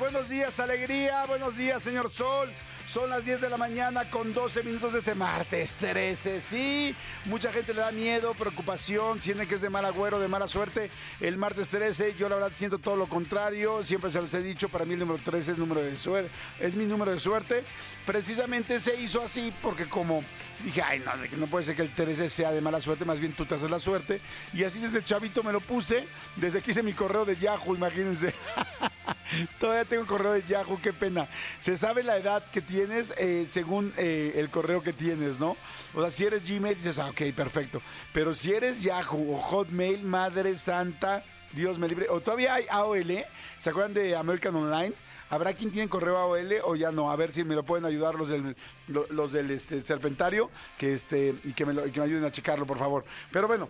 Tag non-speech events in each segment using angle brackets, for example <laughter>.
Buenos días, alegría, buenos días, señor Sol. Son las 10 de la mañana con 12 minutos de este martes 13. Sí, mucha gente le da miedo, preocupación, sienten que es de mal agüero, de mala suerte. El martes 13, yo la verdad siento todo lo contrario. Siempre se los he dicho, para mí el número 13 es, número de suerte, es mi número de suerte. Precisamente se hizo así porque como dije, ay, no, no puede ser que el 13 sea de mala suerte, más bien tú te haces la suerte. Y así desde chavito me lo puse, desde que hice mi correo de Yahoo, imagínense. <laughs> Todavía tengo correo de Yahoo, qué pena. Se sabe la edad que tienes eh, según eh, el correo que tienes, ¿no? O sea, si eres Gmail, dices, ah, ok, perfecto. Pero si eres Yahoo o Hotmail, Madre Santa, Dios me libre. O todavía hay AOL, ¿se acuerdan de American Online? ¿Habrá quien tiene correo AOL o ya no? A ver si me lo pueden ayudar los del, los del este, Serpentario que este, y, que me y que me ayuden a checarlo, por favor. Pero bueno,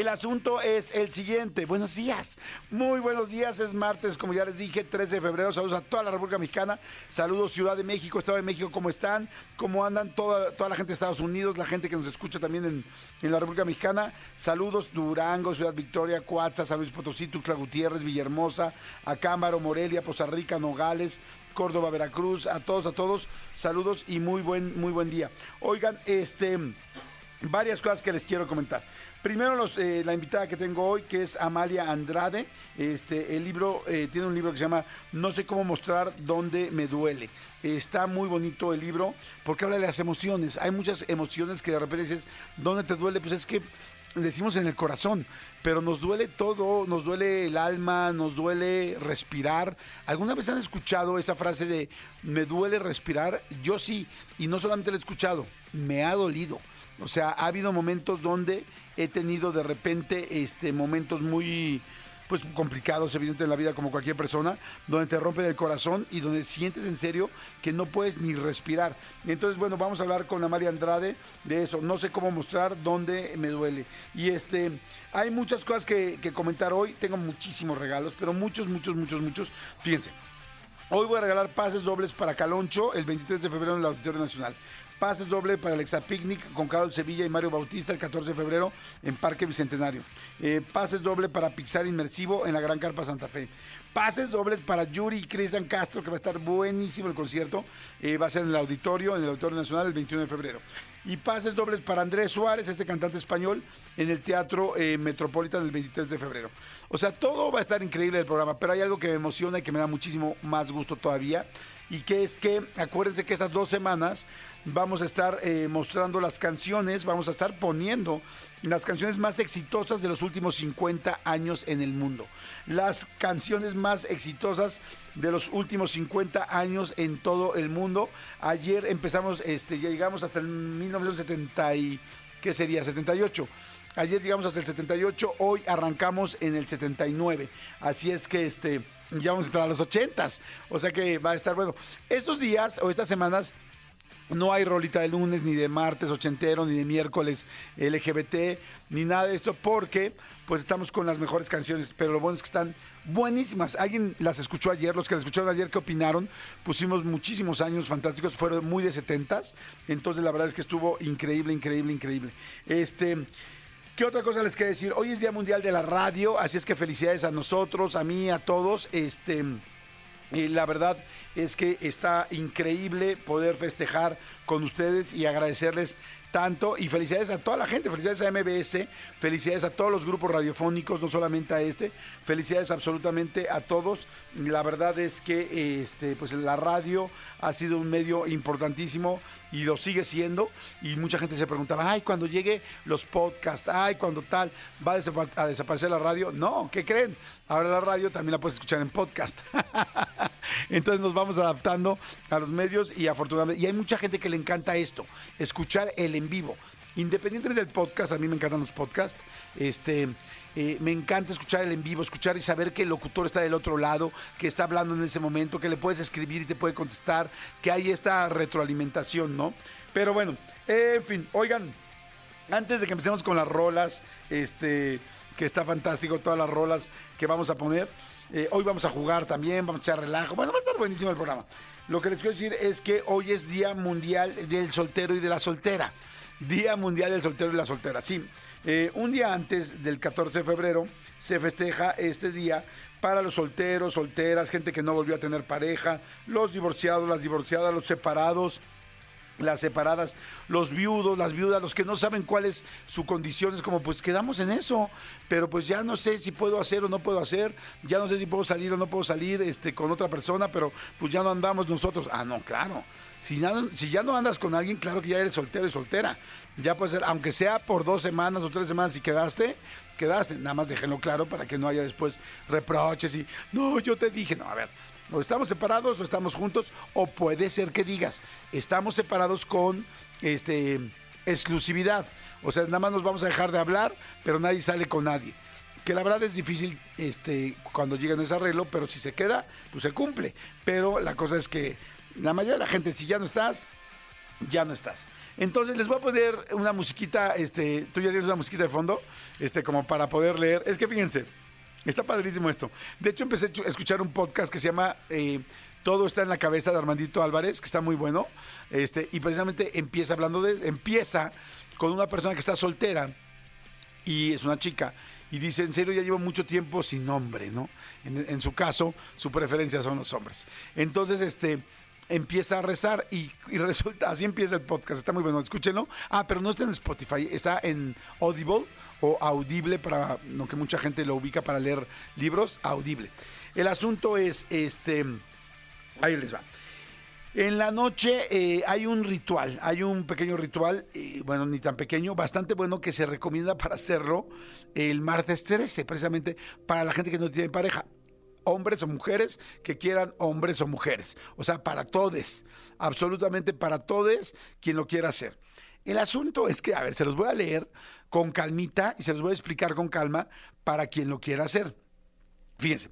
el asunto es el siguiente. Buenos días. Muy buenos días. Es martes, como ya les dije, 13 de febrero. Saludos a toda la República Mexicana. Saludos Ciudad de México, Estado de México. ¿Cómo están? ¿Cómo andan? Toda, toda la gente de Estados Unidos, la gente que nos escucha también en, en la República Mexicana. Saludos Durango, Ciudad Victoria, Coatza, San Luis Potosí, Tuxtla Gutiérrez, Villahermosa, Acámbaro, Morelia, Poza Rica, Nogales, Córdoba, Veracruz. A todos, a todos. Saludos y muy buen, muy buen día. Oigan, este varias cosas que les quiero comentar. Primero eh, la invitada que tengo hoy, que es Amalia Andrade. Este, el libro eh, tiene un libro que se llama No sé cómo mostrar dónde me duele. Está muy bonito el libro porque habla de las emociones. Hay muchas emociones que de repente dices, ¿dónde te duele? Pues es que decimos en el corazón, pero nos duele todo, nos duele el alma, nos duele respirar. ¿Alguna vez han escuchado esa frase de me duele respirar? Yo sí, y no solamente la he escuchado, me ha dolido. O sea, ha habido momentos donde he tenido de repente este, momentos muy pues complicados, evidente en la vida como cualquier persona, donde te rompen el corazón y donde sientes en serio que no puedes ni respirar. Entonces, bueno, vamos a hablar con Amalia Andrade de eso. No sé cómo mostrar dónde me duele. Y este, hay muchas cosas que, que comentar hoy. Tengo muchísimos regalos, pero muchos, muchos, muchos, muchos. Fíjense. Hoy voy a regalar pases dobles para Caloncho el 23 de febrero en el Auditorio Nacional. Pases doble para el Exapicnic con Carlos Sevilla y Mario Bautista el 14 de febrero en Parque Bicentenario. Eh, pases doble para Pixar Inmersivo en la Gran Carpa Santa Fe. Pases dobles para Yuri y Cristian Castro, que va a estar buenísimo el concierto. Eh, va a ser en el auditorio, en el Auditorio Nacional, el 21 de febrero. Y pases dobles para Andrés Suárez, este cantante español, en el Teatro eh, Metropolitan el 23 de febrero. O sea, todo va a estar increíble el programa, pero hay algo que me emociona y que me da muchísimo más gusto todavía. Y que es que, acuérdense que estas dos semanas vamos a estar eh, mostrando las canciones, vamos a estar poniendo las canciones más exitosas de los últimos 50 años en el mundo. Las canciones más exitosas de los últimos 50 años en todo el mundo. Ayer empezamos, este, ya llegamos hasta el 1970 y, ¿qué sería? 78. Ayer llegamos hasta el 78, hoy arrancamos en el 79. Así es que este, ya vamos a entrar a los 80. O sea que va a estar bueno. Estos días o estas semanas no hay rolita de lunes, ni de martes ochentero, ni de miércoles LGBT, ni nada de esto, porque pues estamos con las mejores canciones, pero lo bueno es que están buenísimas. Alguien las escuchó ayer, los que las escucharon ayer, ¿qué opinaron? Pusimos muchísimos años fantásticos, fueron muy de setentas, entonces la verdad es que estuvo increíble, increíble, increíble. Este... ¿Qué otra cosa les quiero decir? Hoy es Día Mundial de la Radio, así es que felicidades a nosotros, a mí, a todos. Este, y la verdad es que está increíble poder festejar con ustedes y agradecerles tanto y felicidades a toda la gente, felicidades a MBS, felicidades a todos los grupos radiofónicos, no solamente a este, felicidades absolutamente a todos. La verdad es que este pues la radio ha sido un medio importantísimo y lo sigue siendo y mucha gente se preguntaba, "Ay, cuando llegue los podcasts, ay, cuando tal va a, desaparecer la radio." No, ¿qué creen? Ahora la radio también la puedes escuchar en podcast. <laughs> Entonces nos vamos adaptando a los medios y afortunadamente y hay mucha gente que le encanta esto, escuchar el vivo. Independientemente del podcast, a mí me encantan los podcasts. Este, eh, me encanta escuchar el en vivo, escuchar y saber que el locutor está del otro lado, que está hablando en ese momento, que le puedes escribir y te puede contestar, que hay esta retroalimentación, ¿no? Pero bueno, en fin, oigan, antes de que empecemos con las rolas, este, que está fantástico, todas las rolas que vamos a poner. Eh, hoy vamos a jugar también, vamos a echar relajo. Bueno, va a estar buenísimo el programa. Lo que les quiero decir es que hoy es Día Mundial del Soltero y de la Soltera. Día Mundial del Soltero y la Soltera. Sí, eh, un día antes del 14 de febrero se festeja este día para los solteros, solteras, gente que no volvió a tener pareja, los divorciados, las divorciadas, los separados las separadas, los viudos, las viudas, los que no saben cuál es su condición, es como pues quedamos en eso, pero pues ya no sé si puedo hacer o no puedo hacer, ya no sé si puedo salir o no puedo salir este, con otra persona, pero pues ya no andamos nosotros. Ah, no, claro. Si ya, no, si ya no andas con alguien, claro que ya eres soltero y soltera. Ya puede ser, aunque sea por dos semanas o tres semanas, si quedaste, quedaste. Nada más déjenlo claro para que no haya después reproches y, no, yo te dije, no, a ver, o estamos separados o estamos juntos, o puede ser que digas, estamos separados con este exclusividad. O sea, nada más nos vamos a dejar de hablar, pero nadie sale con nadie. Que la verdad es difícil este, cuando llegan a ese arreglo, pero si se queda, pues se cumple. Pero la cosa es que la mayoría de la gente, si ya no estás, ya no estás. Entonces les voy a poner una musiquita, este, tú ya tienes una musiquita de fondo, este, como para poder leer. Es que fíjense, Está padrísimo esto. De hecho, empecé a escuchar un podcast que se llama eh, Todo está en la cabeza de Armandito Álvarez, que está muy bueno. Este, y precisamente empieza hablando de. Empieza con una persona que está soltera y es una chica. Y dice, en serio, ya llevo mucho tiempo sin hombre, ¿no? En, su caso, su preferencia son los hombres. Entonces, este, empieza a rezar y, <laughs> resulta, así empieza el podcast, está muy bueno, escúchenlo. Ah, pero no está en Spotify, está en Audible o Audible para lo que mucha gente lo ubica para leer libros, Audible. El asunto es, este, ahí les va. En la noche eh, hay un ritual, hay un pequeño ritual, bueno, ni tan pequeño, bastante bueno que se recomienda para hacerlo el martes 13, precisamente para la gente que no tiene pareja hombres o mujeres que quieran hombres o mujeres. O sea, para todos, absolutamente para todos quien lo quiera hacer. El asunto es que, a ver, se los voy a leer con calmita y se los voy a explicar con calma para quien lo quiera hacer. Fíjense,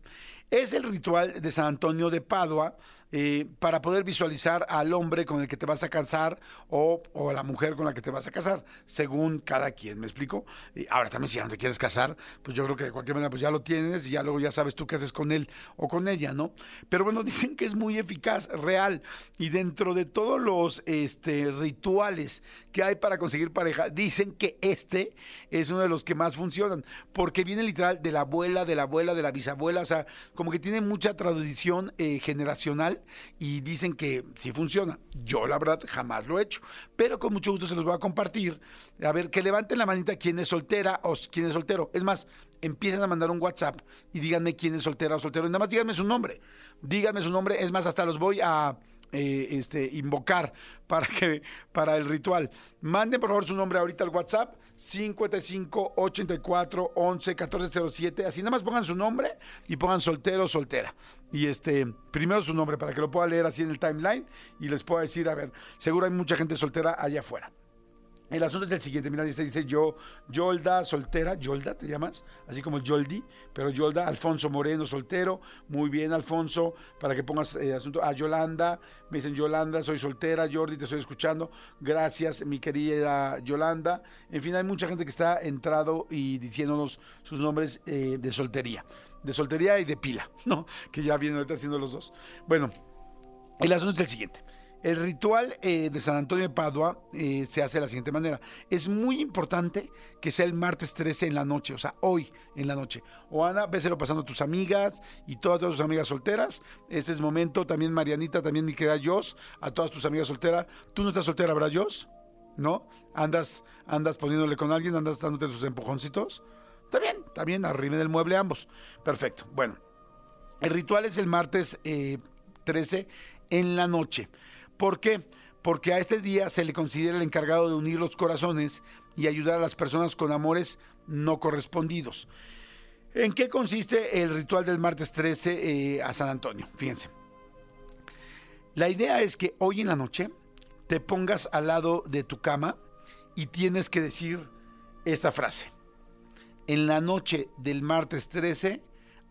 es el ritual de San Antonio de Padua eh, para poder visualizar al hombre con el que te vas a casar o, a la mujer con la que te vas a casar, según cada quien, ¿me explico? Ahora también si ya no te quieres casar, pues yo creo que de cualquier manera pues ya lo tienes y ya luego ya sabes tú qué haces con él o con ella, ¿no? Pero bueno, <laughs> dicen que es muy eficaz, real, y dentro de todos los este, rituales que hay para conseguir pareja, dicen que este es uno de los que más funcionan, porque viene literal de la abuela, de la abuela, de la bisabuela, o sea, como que tiene mucha tradición eh, generacional y dicen que sí funciona. Yo la verdad jamás lo he hecho, pero con mucho gusto se los voy a compartir. A ver, que levanten la manita quién es soltera o quién es soltero. Es más, empiecen a mandar un WhatsApp y díganme quién es soltera o soltero. Y nada más díganme su nombre. Díganme su nombre. Es más, hasta los voy a eh, este, invocar para, que, para el ritual. Manden por favor su nombre ahorita al WhatsApp 55 84 11 14 07. Así nada más pongan su nombre y pongan soltero o soltera. Y este, primero su nombre para que lo pueda leer así en el timeline y les pueda decir, a ver, seguro hay mucha gente soltera allá afuera. El asunto es el siguiente, mira, dice, dice yo, Yolda, soltera, Yolda, ¿te llamas? Así como Yoldi, pero Yolda, Alfonso Moreno, soltero, muy bien, Alfonso, para que pongas eh, asunto, a Yolanda, me dicen Yolanda, soy soltera, Jordi, te estoy escuchando, gracias, mi querida Yolanda, en fin, hay mucha gente que está entrado y diciéndonos sus nombres eh, de soltería, de soltería y de pila, <laughs> ¿no? Que ya vienen ahorita haciendo los dos. Bueno, el asunto es el siguiente. El ritual eh, de San Antonio de Padua eh, se hace de la siguiente manera. Es muy importante que sea el martes 13 en la noche, o sea, hoy en la noche. O Ana, véselo pasando a tus amigas y todas, tus amigas solteras. Este es momento, también Marianita, también mi querida Jos, a todas tus amigas solteras. Tú no estás soltera, ¿verdad, Jos? ¿No? Andas, andas poniéndole con alguien, andas dándote tus empujoncitos. Está bien, está bien, arrimen el mueble ambos. Perfecto. Bueno, el ritual es el martes 13 eh, en la noche. ¿Por qué? Porque a este día se le considera el encargado de unir los corazones y ayudar a las personas con amores no correspondidos. ¿En qué consiste el ritual del martes 13 eh, a San Antonio? Fíjense. La idea es que hoy en la noche te pongas al lado de tu cama y tienes que decir esta frase. En la noche del martes 13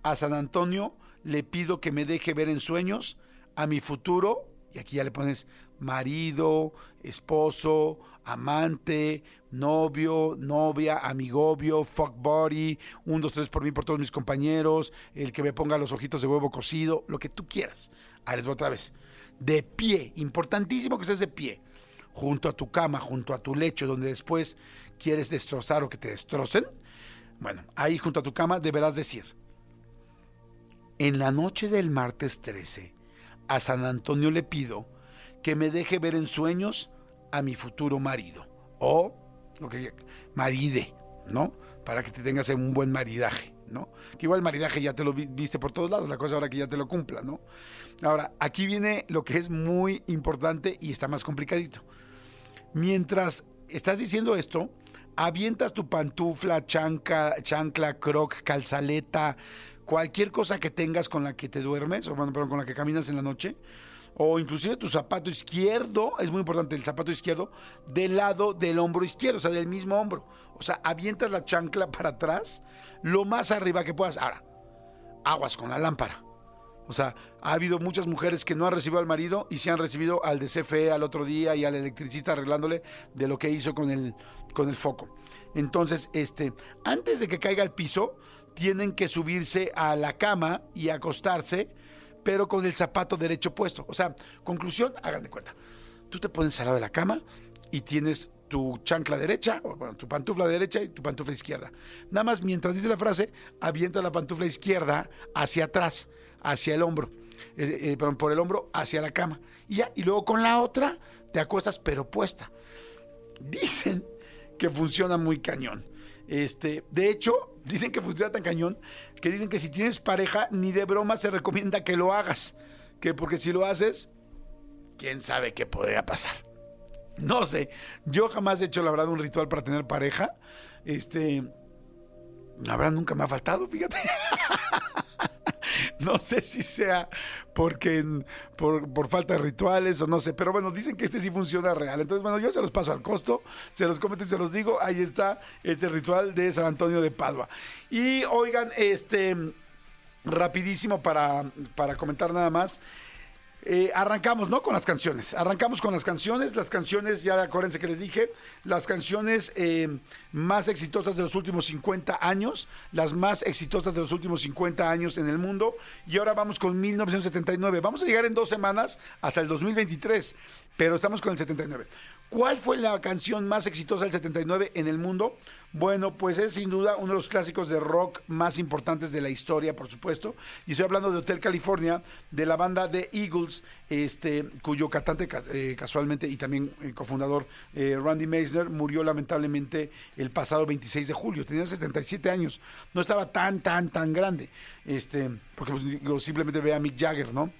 a San Antonio le pido que me deje ver en sueños a mi futuro y aquí ya le pones marido, esposo, amante, novio, novia, amigobio, fuck body, un, dos, tres por mí, por todos mis compañeros, el que me ponga los ojitos de huevo cocido, lo que tú quieras. Ahí les voy otra vez. De pie, importantísimo que estés de pie. junto a tu cama, junto a tu lecho, donde después quieres destrozar o que te destrocen, bueno, ahí junto a tu cama deberás decir, en la noche del martes 13, a San Antonio le pido que me deje ver en sueños a mi futuro marido. O, lo maride, ¿no? Para que te tengas un buen maridaje, ¿no? Que igual el maridaje ya te lo diste por todos lados, la cosa ahora que ya te lo cumpla, ¿no? Ahora, aquí viene lo que es muy importante y está más complicadito. Mientras estás diciendo esto, avientas tu pantufla, chanca, chancla, croc, calzaleta, cualquier cosa que tengas con la que te duermes, o con la que caminas en la noche, o inclusive tu zapato izquierdo, es muy importante el zapato izquierdo, del lado del hombro izquierdo, o sea, del mismo hombro. O sea, avientas la chancla para atrás, lo más arriba que puedas. Ahora, aguas con la lámpara. O sea, ha habido muchas mujeres que no han recibido al marido y se han recibido al de CFE al otro día y al electricista arreglándole de lo que hizo con el, con el foco. Entonces, este, antes de que caiga al piso, tienen que subirse a la cama y acostarse pero con el zapato derecho puesto. O sea, conclusión, hagan de cuenta. Tú te pones al lado de la cama y tienes tu chancla derecha, o bueno, tu pantufla derecha y tu pantufla izquierda. Nada más mientras dice la frase, avienta la pantufla izquierda hacia atrás, hacia el hombro, eh, eh, perdón, por el hombro hacia la cama. Y ya, y luego con la otra te acuestas pero puesta. Dicen que funciona muy cañón. Este, de hecho, <laughs> dicen que funciona tan cañón que dicen que si tienes pareja, ni de broma se recomienda que lo hagas. Que porque si lo haces, quién sabe qué podría pasar. No sé, yo jamás he hecho la verdad un ritual para tener pareja. Este, la verdad nunca me ha faltado, fíjate. <laughs> <laughs> no sé si sea porque por, falta de rituales o no sé, pero bueno, dicen que este sí funciona real. Entonces, bueno, yo se los paso al costo, se los comento y se los digo. Ahí está este ritual de San Antonio de Padua. Y oigan, este rapidísimo para, para comentar nada más. Eh, arrancamos, ¿no? Con las canciones. Arrancamos con las canciones. Las canciones, ya acuérdense que les dije, las canciones eh, más exitosas de los últimos 50 años, las más exitosas de los últimos 50 años en el mundo. Y ahora vamos con 1979. Vamos a llegar en dos semanas hasta el 2023, pero estamos con el 79. ¿Cuál fue la canción más exitosa del 79 en el mundo? Bueno, pues es sin duda uno de los clásicos de rock más importantes de la historia, por supuesto. Y estoy hablando de Hotel California, de la banda de Eagles, este, cuyo cantante eh, casualmente y también el cofundador eh, Randy Meisner murió lamentablemente el pasado 26 de julio. Tenía 77 años. No estaba tan, tan, tan grande. Este, porque pues, simplemente ve a Mick Jagger, ¿no?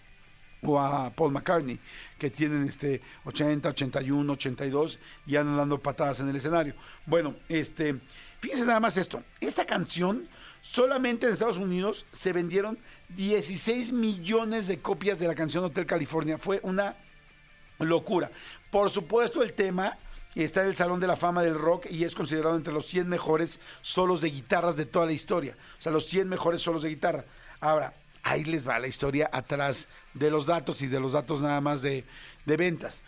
O a Paul McCartney, que tienen este 80, 81, 82 y andan dando patadas en el escenario. Bueno, este, fíjense nada más esto. Esta canción solamente en Estados Unidos se vendieron 16 millones de copias de la canción Hotel California. Fue una locura. Por supuesto, el tema está en el Salón de la Fama del Rock y es considerado entre los 100 mejores solos de guitarras de toda la historia. O sea, los 100 mejores solos de guitarra. Ahora, ahí les va la historia atrás de los datos y de los datos nada más de, ventas.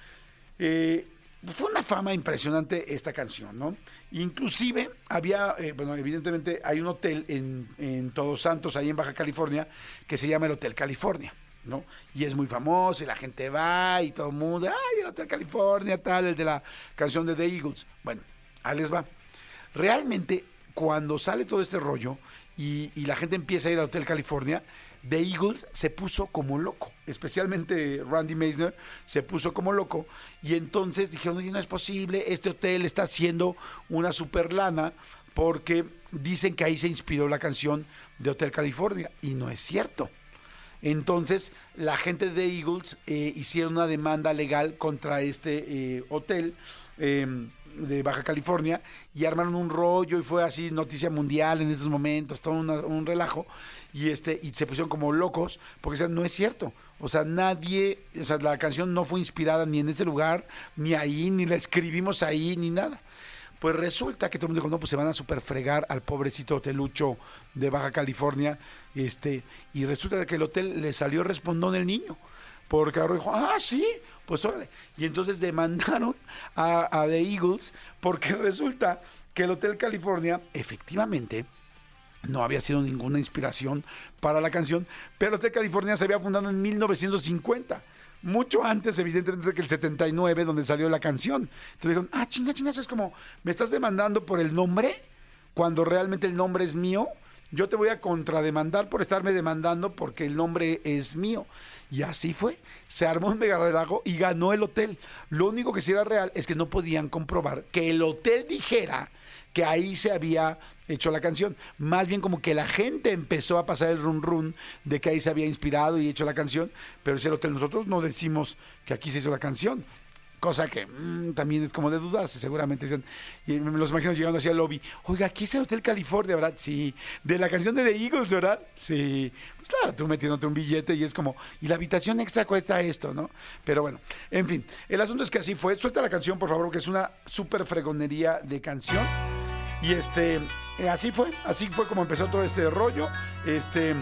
Eh, fue una fama impresionante esta canción, ¿no? Inclusive había, eh, bueno, evidentemente hay un hotel en, en, Todos Santos, ahí en Baja California, que se llama el Hotel California, ¿no? Y es muy famoso y la gente va y todo el mundo, ay, el Hotel California, tal, el de la canción de The Eagles. Bueno, ahí les va. Realmente, cuando sale todo este rollo y la gente empieza a ir al Hotel California, The Eagles se puso como loco, especialmente Randy Meisner se puso como loco y entonces dijeron, no es posible, este hotel está haciendo una super lana porque dicen que ahí se inspiró la canción de Hotel California y no es cierto. Entonces, la gente de Eagles eh, hicieron una demanda legal contra este eh, hotel. Em, de Baja California y armaron un rollo y fue así noticia mundial en esos momentos, todo un relajo y este y se pusieron como locos porque o no es cierto, o sea, nadie, o sea, la canción no fue inspirada ni en ese lugar, ni ahí, ni la escribimos ahí, ni nada. Pues resulta que todo el mundo dijo, no, pues se van a super fregar al pobrecito hotelucho de Baja California, este, y resulta que el hotel le salió respondón el niño porque ahora dijo, ah, sí, pues órale. Y entonces demandaron a, The Eagles porque <laughs> resulta que el Hotel California efectivamente no había sido ninguna inspiración para la canción, pero el Hotel California se había fundado en 1950. mucho antes, evidentemente, que el 79, donde salió la canción. Entonces dijeron, ah, chinga, chinga, es como, ¿me estás demandando por el nombre? Cuando realmente el nombre es mío. Yo te voy a contrademandar por estarme demandando porque el nombre es mío. Y así fue. Se armó un mega y ganó el hotel. Lo único que sí era real es que no podían comprobar que el hotel dijera que ahí se había hecho la canción. Más bien como que la gente empezó a pasar el run run de que ahí se había inspirado y hecho la canción, pero es el hotel. Nosotros no decimos que aquí se hizo la canción. Cosa que mm, también es como de dudarse, seguramente. Y me los imagino llegando hacia el lobby. Oiga, aquí es el Hotel California, ¿verdad? Sí. De la canción de The Eagles, ¿verdad? Sí. Pues claro, tú metiéndote un billete y es como, y la habitación extra cuesta esto, ¿no? Pero bueno, en fin. El asunto es que así fue. Suelta la canción, por favor, que es una súper fregonería de canción. Y este, eh, así fue, así fue como empezó todo este rollo. Este.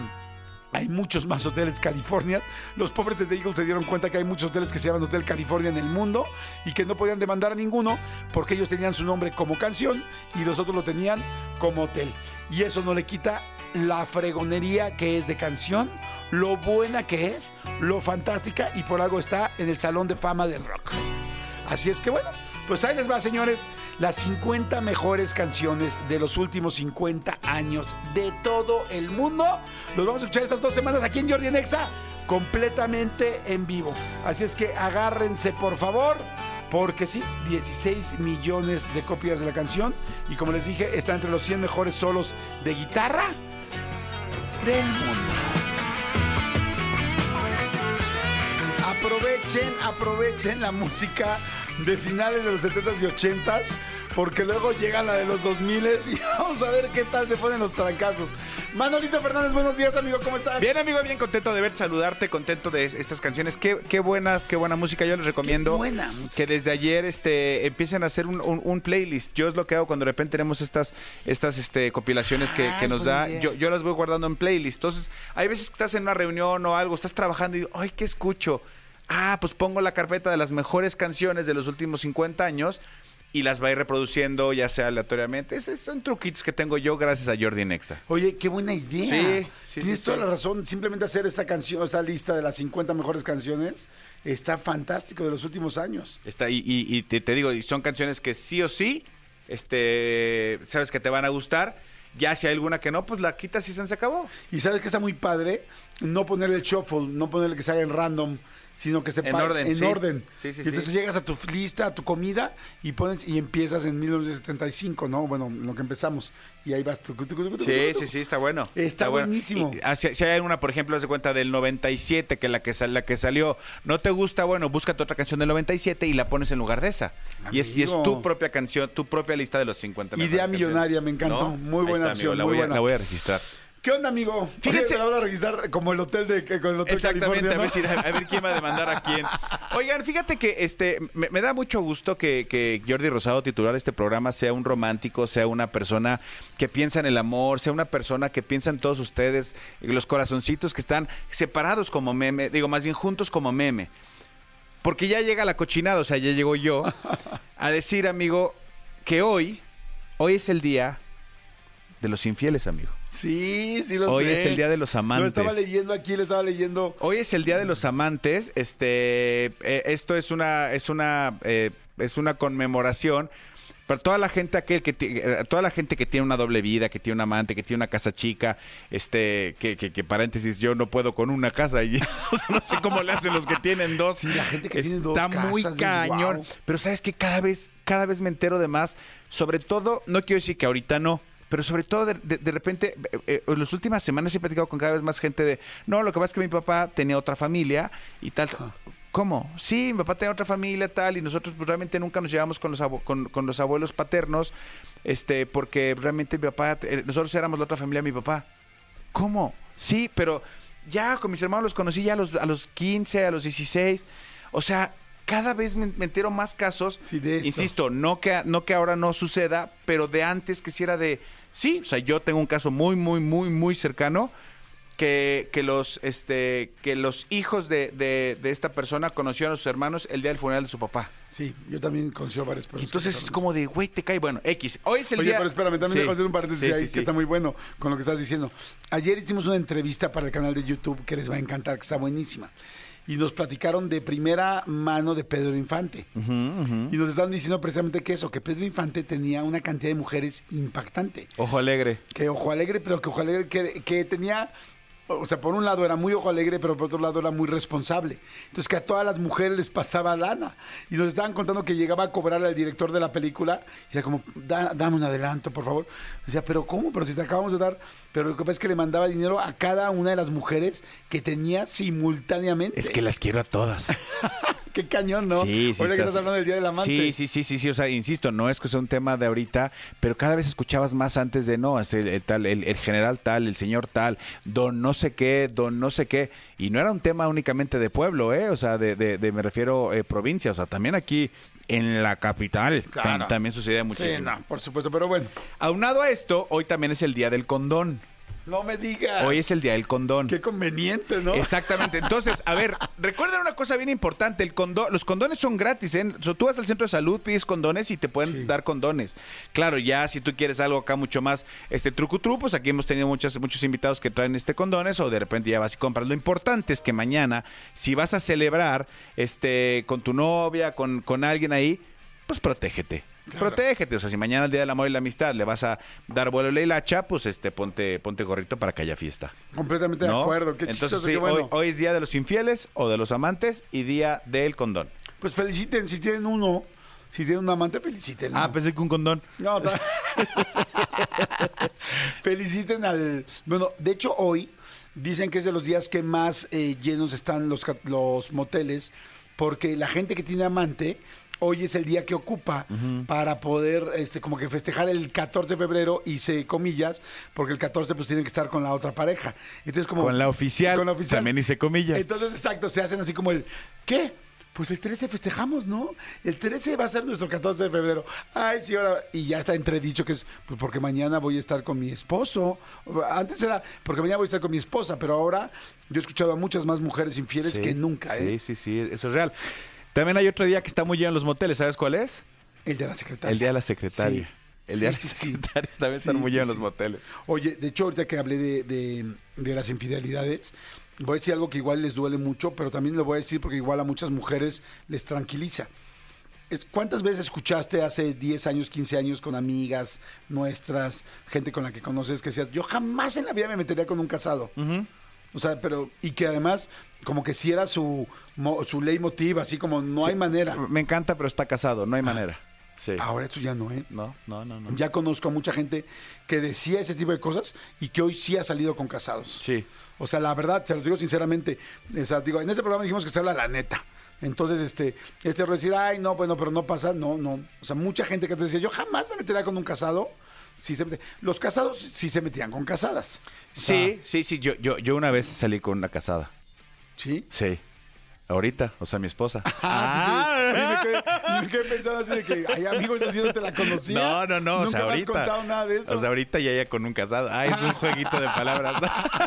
Hay muchos más hoteles California. Los pobres de The Eagles se dieron cuenta que hay muchos hoteles que se llaman Hotel California en el mundo y que no podían demandar a ninguno porque ellos tenían su nombre como canción y los otros lo tenían como hotel. Y eso no le quita la fregonería que es de canción, lo buena que es, lo fantástica y por algo está en el Salón de Fama del Rock. Así es que bueno, pues ahí les va, señores, las 50 mejores canciones de los últimos 50 años de todo el mundo. Los vamos a escuchar estas dos semanas aquí en Jordi Nexa, completamente en vivo. Así es que agárrense, por favor. Porque sí, 16 millones de copias de la canción. Y como les dije, está entre los 100 mejores solos de guitarra del mundo. Aprovechen, aprovechen la música de finales de los 70s y 80s, porque luego llega la de los 2000s y <laughs> vamos a ver qué tal se ponen los trancazos. Manolito Fernández, buenos días, amigo, ¿cómo estás? Bien, amigo, bien contento de verte, saludarte, contento de estas canciones. Qué, qué buenas, qué buena música. Yo les recomiendo Qué buena música. que desde ayer este, empiecen a hacer un, un- un playlist. Yo es lo que hago cuando de repente tenemos estas, estas este, compilaciones que, que Ay, nos da. idea. Yo, yo las voy guardando en playlist. Entonces, hay veces que estás en una reunión o algo, estás trabajando y digo, ay, ¿qué escucho? Ah, pues pongo la carpeta de las mejores canciones de los últimos 50 años y las va a ir reproduciendo, ya sea aleatoriamente. Esos son truquitos que tengo yo gracias a Jordi Nexa. Oye, qué buena idea. Sí, sí, Tienes sí, toda sí. la razón. Simplemente hacer esta canción, esta lista de las 50 mejores canciones, está fantástico de los últimos años. Está, y, y- y te, te digo, y son canciones que sí o sí, este, sabes que te van a gustar. Ya si hay alguna que no, pues la quitas y se acabó. Y sabes que está muy padre no ponerle el shuffle, no ponerle que se haga en random, sino que se En orden, En sí. orden. Sí, sí, y entonces llegas a tu lista, a tu comida y pones y empiezas en 1975, ¿no? Bueno, en lo que empezamos. Y ahí vas. tucu, Sí, sí, sí, está bueno. Está buenísimo. Y, si, si hay una, por ejemplo, de cuenta del 97, que la que, la que salió no te gusta, bueno, búscate otra canción del 97 y la pones en lugar de esa. Y es, y es tu propia canción, tu propia lista de los 50 mejores Idea millonaria, me encantó. Muy buena está, amigo, opción, La muy voy, a, buena. la voy a registrar. ¿Qué onda, amigo? Fíjense- Oye, a registrar como el hotel de que- con el hotel Exactamente, California, a ver, si- a ver quién va a demandar a quién. Oigan, fíjate que este me, me da mucho gusto que, que Jordi Rosado, titular de este programa, sea un romántico, sea una persona que piensa en el amor, sea una persona que piensa en todos ustedes, los corazoncitos que están separados como meme, digo, más bien juntos como meme. Porque ya llega la cochinada, o sea, ya llego yo a decir, amigo, que hoy, hoy es el día de los infieles, amigo. Sí, sí lo Hoy sé. es el día de los Lo amantes. estaba leyendo aquí, le estaba leyendo. Hoy es el Día de los Amantes. Este, eh, esto es una, es una, eh, es una conmemoración. Para toda la gente aquel que eh, toda la gente que tiene una doble vida, que tiene un amante, que tiene una casa chica, este, que, que, que paréntesis, yo no puedo con una casa y <laughs> o sea, no sé cómo le hacen los que tienen dos. Sí, la gente que tiene dos Está muy casas, cañón. "Wow". Pero sabes que cada vez, cada vez me entero de más. Sobre todo, no quiero decir que ahorita no. Pero sobre todo, de, de- de repente, eh, eh, en las últimas semanas he platicado con cada vez más gente de, no, lo que pasa es que mi papá tenía otra familia y tal. ¿Cómo? Sí, mi papá tenía otra familia, tal, y nosotros pues, realmente nunca nos llevamos con los, con, con los abuelos paternos, este, porque realmente mi papá, eh, nosotros éramos la otra familia de mi papá. ¿Cómo? Sí, pero ya con mis hermanos los conocí ya a los, a los 15, a los 16. O sea, cada vez me, me entero más casos. Sí, de esto. Insisto, no que, no que ahora no suceda, pero de antes que si era de... Sí, o sea, yo tengo un caso muy, muy, muy, muy cercano que, que los este que los hijos de, de- de esta persona conocieron a sus hermanos el día del funeral de su papá. Sí, yo también conozco varias Y personas. entonces es como de, güey, te cae. Bueno, X. Hoy es el Oye, día... pero espérame, también Sí. dejo hacer un paréntesis ahí que está muy bueno con lo que estás diciendo. Ayer hicimos una entrevista para el canal de YouTube que les va a encantar, que está buenísima. Y nos platicaron de primera mano de Pedro Infante. Y nos estaban diciendo precisamente que eso, que Pedro Infante tenía una cantidad de mujeres impactante. Ojo alegre. Que ojo alegre, pero que ojo alegre, que, que tenía o sea, por un lado era muy ojo alegre, pero por otro lado era muy responsable. Entonces, que a todas las mujeres les pasaba lana. Y nos estaban contando que llegaba a cobrar al director de la película. Y decía, como, dame un adelanto, por favor. Decía, pero ¿cómo? Pero si te acabamos de dar. Pero lo que pasa es que le mandaba dinero a cada una de las mujeres que tenía simultáneamente. Es que las quiero a todas. <laughs> Qué cañón, ¿no? Sí, sí. Ahorita que estás hablando del Día del Amante. Sí, sí, sí, sí, sí. O sea, insisto, no es que sea un tema de ahorita, pero cada vez escuchabas más antes de no, el, el tal, el, el general tal, el señor tal, don no sé qué, don no sé qué. Y no era un tema únicamente de pueblo, ¿eh? O sea, de, de, me refiero eh, provincia. O sea, también aquí en la capital Claro. también sucede muchísimo. Sí, no, por supuesto, pero bueno. Aunado a esto, hoy también es el día del condón. No me digas. Hoy es el día del condón. Qué conveniente, ¿no? Exactamente. Entonces, a ver, <laughs> recuerden una cosa bien importante. El condón, los condones son gratis. ¿eh? O sea, tú vas al centro de salud, pides condones y te pueden Sí. dar condones. Claro, ya si tú quieres algo acá mucho más este trucutru, pues aquí hemos tenido muchas, muchos invitados que traen este condones o de repente ya vas y compras. Lo importante es que mañana, si vas a celebrar este con tu novia, con, con alguien ahí, pues protégete. Claro. Protégete, o sea, si mañana el día del amor y la amistad le vas a dar vuelo a la hilacha, pues este ponte ponte gorrito para que haya fiesta. Completamente ¿no? de acuerdo. Qué Entonces, chistoso, sí, qué bueno. hoy, hoy es día de los infieles o de los amantes y día del condón. Pues feliciten, si tienen uno, si tienen un amante, feliciten. Ah, pensé que un condón. No, ta- <laughs> feliciten al... Bueno, de hecho hoy dicen que es de los días que más eh, llenos están los, los moteles, porque la gente que tiene amante... Hoy es el día que ocupa para poder, este, como que festejar el 14 de febrero, hice comillas, porque el 14 pues tienen que estar con la otra pareja. Entonces como... Con la oficial, Con la oficial. también hice comillas. Entonces, exacto, se hacen así como el, ¿qué? Pues el 13 festejamos, ¿no? El 13 va a ser nuestro 14 de febrero. Ay, sí, ahora. Y ya está entredicho que es pues porque mañana voy a estar con mi esposo. Antes era porque mañana voy a estar con mi esposa, pero ahora yo he escuchado a muchas más mujeres infieles Sí, que nunca, ¿eh? Sí, sí, sí, eso es real. También hay otro día que está muy lleno en los moteles, ¿sabes cuál es? El de la secretaria. El día de la secretaria. Sí. El día Sí, de la sí, sí. secretaria <laughs> también están muy llenos los moteles. Oye, de hecho, ahorita que hablé de, de- de las infidelidades, voy a decir algo que igual les duele mucho, pero también lo voy a decir porque igual a muchas mujeres les tranquiliza. ¿Cuántas veces escuchaste hace 10 años, 15 años con amigas nuestras, gente con la que conoces, que decías, yo jamás en la vida me metería con un casado? O sea, pero, y que además, como que si era su, mo- su leitmotiv, así como no hay manera. Me encanta, pero está casado, no hay manera. Sí. Ahora esto ya no, ¿eh? No, no, no, no. Ya conozco a mucha gente que decía ese tipo de cosas y que hoy sí ha salido con casados. Sí. O sea, la verdad, se los digo sinceramente. O sea, digo, en este programa dijimos que se habla la neta. Entonces, este, este decir, ay, no, bueno, pero no pasa, no, no. O sea, mucha gente que te decía, yo jamás me metería con un casado. Sí se Los casados sí se metían con casadas. Sí, sí, sí. Yo, yo, yo una vez salí con una casada. Sí. Sí. Ahorita, o sea, mi esposa. <laughs> Ah, y me quedé, y me quedé pensando así de que, ay, amigos, yo sí no te la conocía. No, no, no, o sea, ahorita. contado nada de eso. O sea, ahorita ya ella con un casado. Ay, es un <laughs> jueguito de palabras.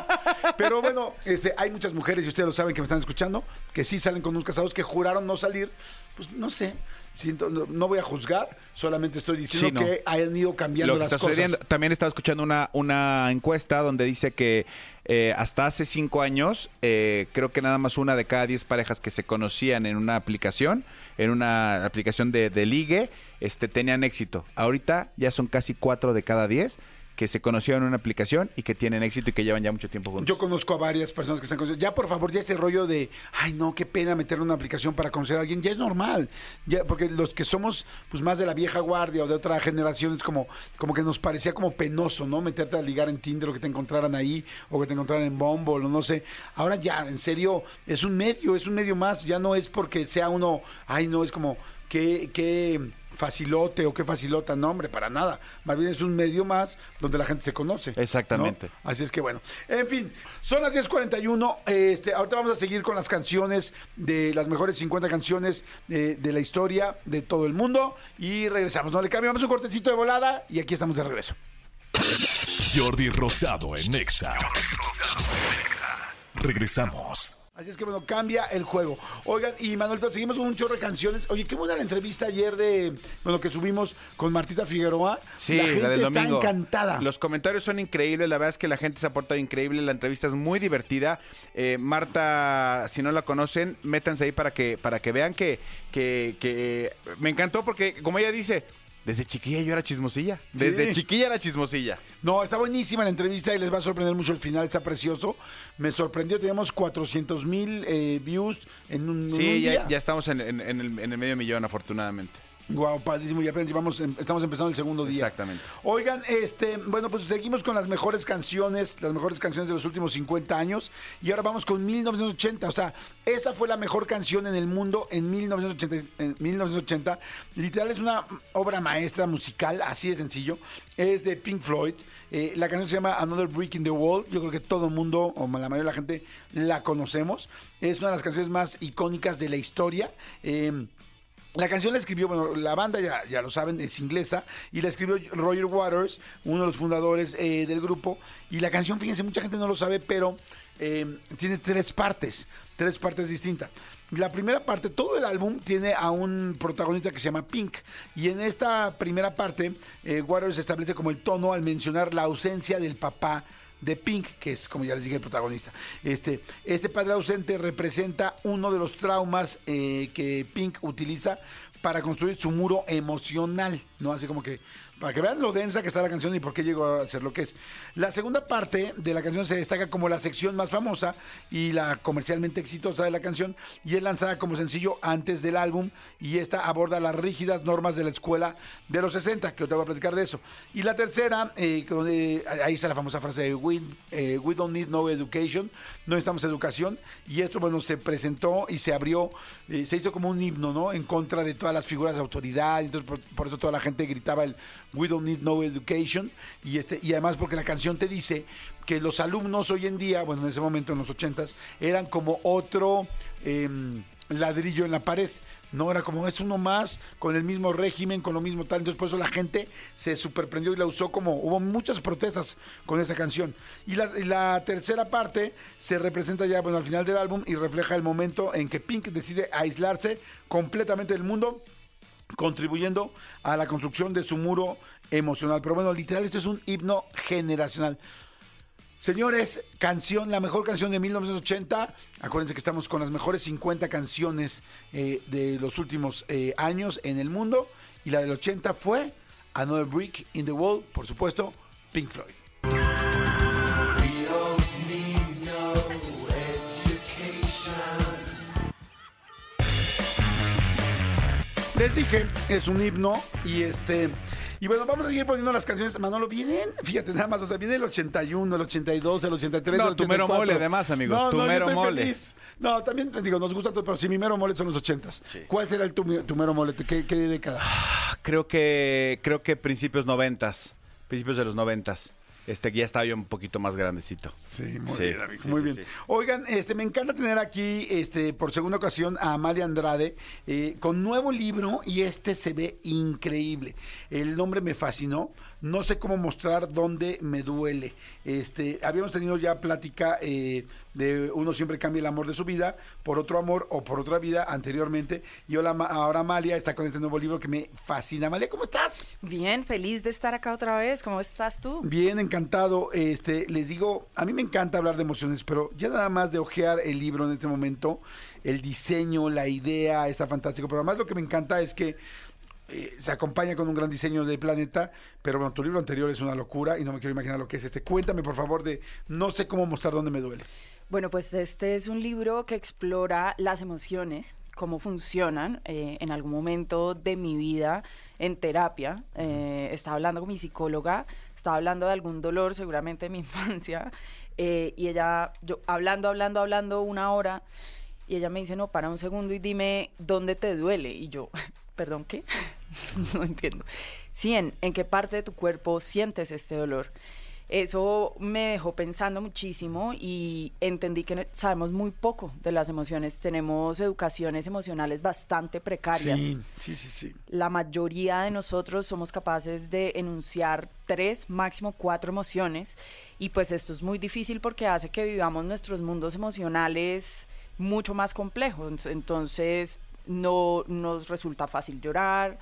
<laughs> Pero bueno, este, hay muchas mujeres, y ustedes lo saben que me están escuchando, que sí salen con unos casados que juraron no salir. Pues no sé, siento, no, no voy a juzgar, solamente estoy diciendo Sí, no. que han ido cambiando Lo que las está cosas. sucediendo. También estaba escuchando una, una encuesta donde dice que eh, hasta hace cinco años, eh, creo que nada más una de cada diez parejas que se conocían en una aplicación, en una aplicación de, de ligue, este, tenían éxito. Ahorita ya son casi cuatro de cada diez que se conocieron en una aplicación y que tienen éxito y que llevan ya mucho tiempo juntos. Yo conozco a varias personas que están conociendo. Ya, por favor, ya ese rollo de, ay, no, qué pena meter una aplicación para conocer a alguien, ya es normal. Ya, porque los que somos pues más de la vieja guardia o de otra generación, es como, como que nos parecía como penoso, ¿no? Meterte a ligar en Tinder o que te encontraran ahí o que te encontraran en Bumble o no sé. Ahora ya, en serio, es un medio, es un medio más. Ya no es porque sea uno, ay, no, es como, qué, qué facilote o qué facilota, no, hombre, para nada. Más bien es un medio más donde la gente se conoce. ¿no? Exactamente. Así es que bueno. En fin, son las 10.41. Este, ahorita vamos a seguir con las canciones de las mejores 50 canciones de, de la historia de todo el mundo. Y regresamos. No le cambiamos un cortecito de volada y aquí estamos de regreso. Jordi Rosado en Exa. Regresamos. Así es que bueno, cambia el juego. Oigan, y Manuelito, seguimos con un chorro de canciones. Oye, qué buena la entrevista ayer de, bueno, que subimos con Martita Figueroa. Sí, la gente del está domingo. encantada. Los comentarios son increíbles, la verdad es que la gente se ha portado increíble, la entrevista es muy divertida. Eh, Marta, si no la conocen, métanse ahí para que, para que vean que, que, que me encantó porque, como ella dice, desde chiquilla yo era chismosilla. Desde Sí. chiquilla era chismosilla. No, está buenísima la entrevista y les va a sorprender mucho el final, está precioso. Me sorprendió, teníamos 400 mil eh, views en un, en un Sí, ya, día. ya estamos en, en- en el, en el medio millón, afortunadamente. Guau, padrísimo, y apenas llevamos, em- estamos empezando el segundo día. Exactamente. Oigan, este, bueno, pues seguimos con las mejores canciones, las mejores canciones de los últimos 50 años, y ahora vamos con 1980, o sea, esa fue la mejor canción en el mundo en 1980, en 1980. Literal es una obra maestra musical, así de sencillo, es de Pink Floyd, Eh, la canción se llama Another Brick in the Wall, yo creo que todo el mundo, o la mayoría de la gente, la conocemos, es una de las canciones más icónicas de la historia. Eh, la canción la escribió, bueno, la banda ya, ya lo saben, es inglesa, y la escribió Roger Waters, uno de los fundadores eh, del grupo. Y la canción, fíjense, mucha gente no lo sabe, pero eh, tiene tres partes, tres partes distintas. La primera parte, todo el álbum tiene a un protagonista que se llama Pink. Y en esta primera parte, eh, Waters establece como el tono al mencionar la ausencia del papá de Pink, que es como ya les dije el protagonista. Este, este padre ausente representa uno de los traumas eh, que Pink utiliza para construir su muro emocional, ¿no? Así como que, para que vean lo densa que está la canción y por qué llegó a ser lo que es. La segunda parte de la canción se destaca como la sección más famosa y la comercialmente exitosa de la canción y es lanzada como sencillo antes del álbum y esta aborda las rígidas normas de la escuela de los 60, que te voy a platicar de eso. Y la tercera, eh, ahí está la famosa frase de we, eh, we don't need no education, no necesitamos educación y esto bueno se presentó y se abrió, eh, se hizo como un himno, ¿no? En contra de todas las figuras de autoridad, entonces por, por eso toda la gente gritaba el we don't need no education y este y además porque la canción te dice que los alumnos hoy en día, bueno en ese momento en los ochentas, eran como otro em, ladrillo en la pared. No, era como es uno más, con el mismo régimen, con lo mismo tal. Entonces, por eso la gente se superprendió y la usó como. Hubo muchas protestas con esa canción. Y la tercera parte se representa ya, bueno, al final del álbum y refleja el momento en que Pink decide aislarse completamente del mundo contribuyendo a la construcción de su muro emocional. Pero bueno, literal, esto es un himno generacional. Señores, canción, la mejor canción de 1980. Acuérdense que estamos con las mejores 50 canciones eh, de los últimos eh, años en el mundo. Y la del 80 fue Another Brick in the Wall, por supuesto, Pink Floyd. Les dije, es un himno y este... Y bueno, vamos a seguir poniendo las canciones. Manolo, vienen, fíjate nada más, o sea, viene el 81, el 82, el 83, No, el tu mero 84. mole, además, amigo, No, tu no, yo mero estoy mole. feliz. No, también te digo, nos gusta todo, pero si mi mero mole son los 80s. ¿Cuál será el tu, tu mero mole? ¿Qué, qué década? Creo que, creo que principios noventas, principios de los noventas. Este, ya estaba yo un poquito más grandecito. Sí, muy Sí, bien, sí, muy sí, bien. Oigan, este, me encanta tener aquí, este, por segunda ocasión, a Amalia Andrade, eh, con nuevo libro, y este se ve increíble. El nombre me fascinó. No sé cómo mostrar dónde me duele. Este, habíamos tenido ya plática eh, de uno siempre cambia el amor de su vida por otro amor o por otra vida anteriormente. Y ahora, Ma- ahora Amalia está con este nuevo libro que me fascina. Amalia, ¿cómo estás? Bien, feliz de estar acá otra vez. ¿Cómo estás tú? Bien, encantado. Este, les digo, a mí me encanta hablar de emociones, pero ya nada más de ojear el libro en este momento, el diseño, la idea, está fantástico. Pero además lo que me encanta es que eh, se acompaña con un gran diseño del planeta, pero bueno, tu libro anterior es una locura y no me quiero imaginar lo que es este. Cuéntame, por favor, de no sé cómo mostrar dónde me duele. Bueno, pues este es un libro que explora las emociones, cómo funcionan eh, en algún momento de mi vida en terapia. Eh, estaba hablando con mi psicóloga, estaba hablando de algún dolor, seguramente de mi <laughs> infancia, eh, y ella, yo hablando, hablando, hablando una hora, y ella me dice, no, para un segundo y dime dónde te duele. Y yo, perdón, ¿qué? <laughs> no entiendo. Sí, ¿en, en qué parte de tu cuerpo sientes este dolor? Eso me dejó pensando muchísimo y entendí que sabemos muy poco de las emociones. Tenemos educaciones emocionales bastante precarias. Sí, sí, sí, sí. La mayoría de nosotros somos capaces de enunciar tres, máximo cuatro emociones y pues esto es muy difícil porque hace que vivamos nuestros mundos emocionales mucho más complejo. Entonces, no nos resulta fácil llorar.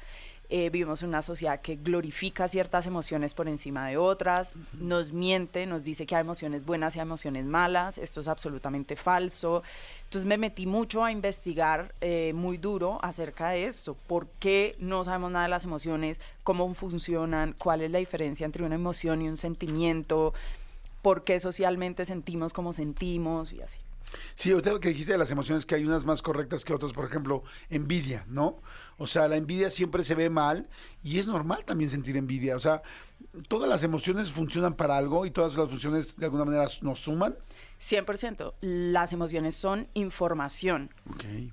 eh, vivimos en una sociedad que glorifica ciertas emociones por encima de otras, nos miente, nos dice que hay emociones buenas y hay emociones malas, esto es absolutamente falso. Entonces me metí mucho a investigar eh, muy duro acerca de esto, por qué no sabemos nada de las emociones, cómo funcionan, cuál es la diferencia entre una emoción y un sentimiento, por qué socialmente sentimos como sentimos y así. Sí, ahorita que dijiste de las emociones, que hay unas más correctas que otras, por ejemplo, envidia, ¿no? O sea, la envidia siempre se ve mal y es normal también sentir envidia. O sea, todas las emociones funcionan para algo y todas las funciones de alguna manera nos suman. 100%. Las emociones son información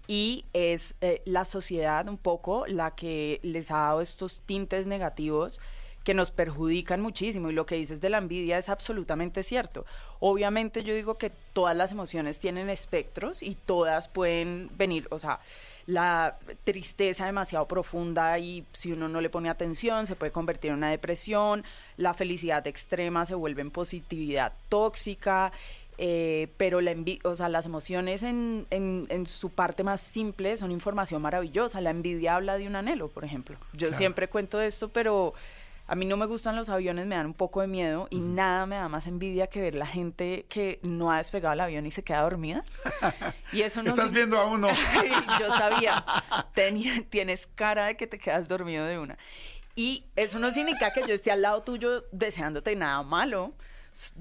y es eh, la sociedad un poco la que les ha dado estos tintes negativos que nos perjudican muchísimo y lo que dices de la envidia es absolutamente cierto. Obviamente yo digo que todas las emociones tienen espectros y todas pueden venir, o sea, la tristeza demasiado profunda y si uno no le pone atención se puede convertir en una depresión, la felicidad extrema se vuelve en positividad tóxica, eh, pero la o sea, las emociones en, en- en su parte más simple son información maravillosa. La envidia habla de un anhelo, por ejemplo. Yo Claro. siempre cuento esto, pero a mí no me gustan los aviones, me dan un poco de miedo y nada me da más envidia que ver la gente que no ha despegado el avión y se queda dormida. Y eso no <laughs> Estás viendo a uno. <laughs> Yo sabía, Tenía- tienes cara de que te quedas dormido de una. Y eso no significa que yo esté al lado tuyo deseándote nada malo.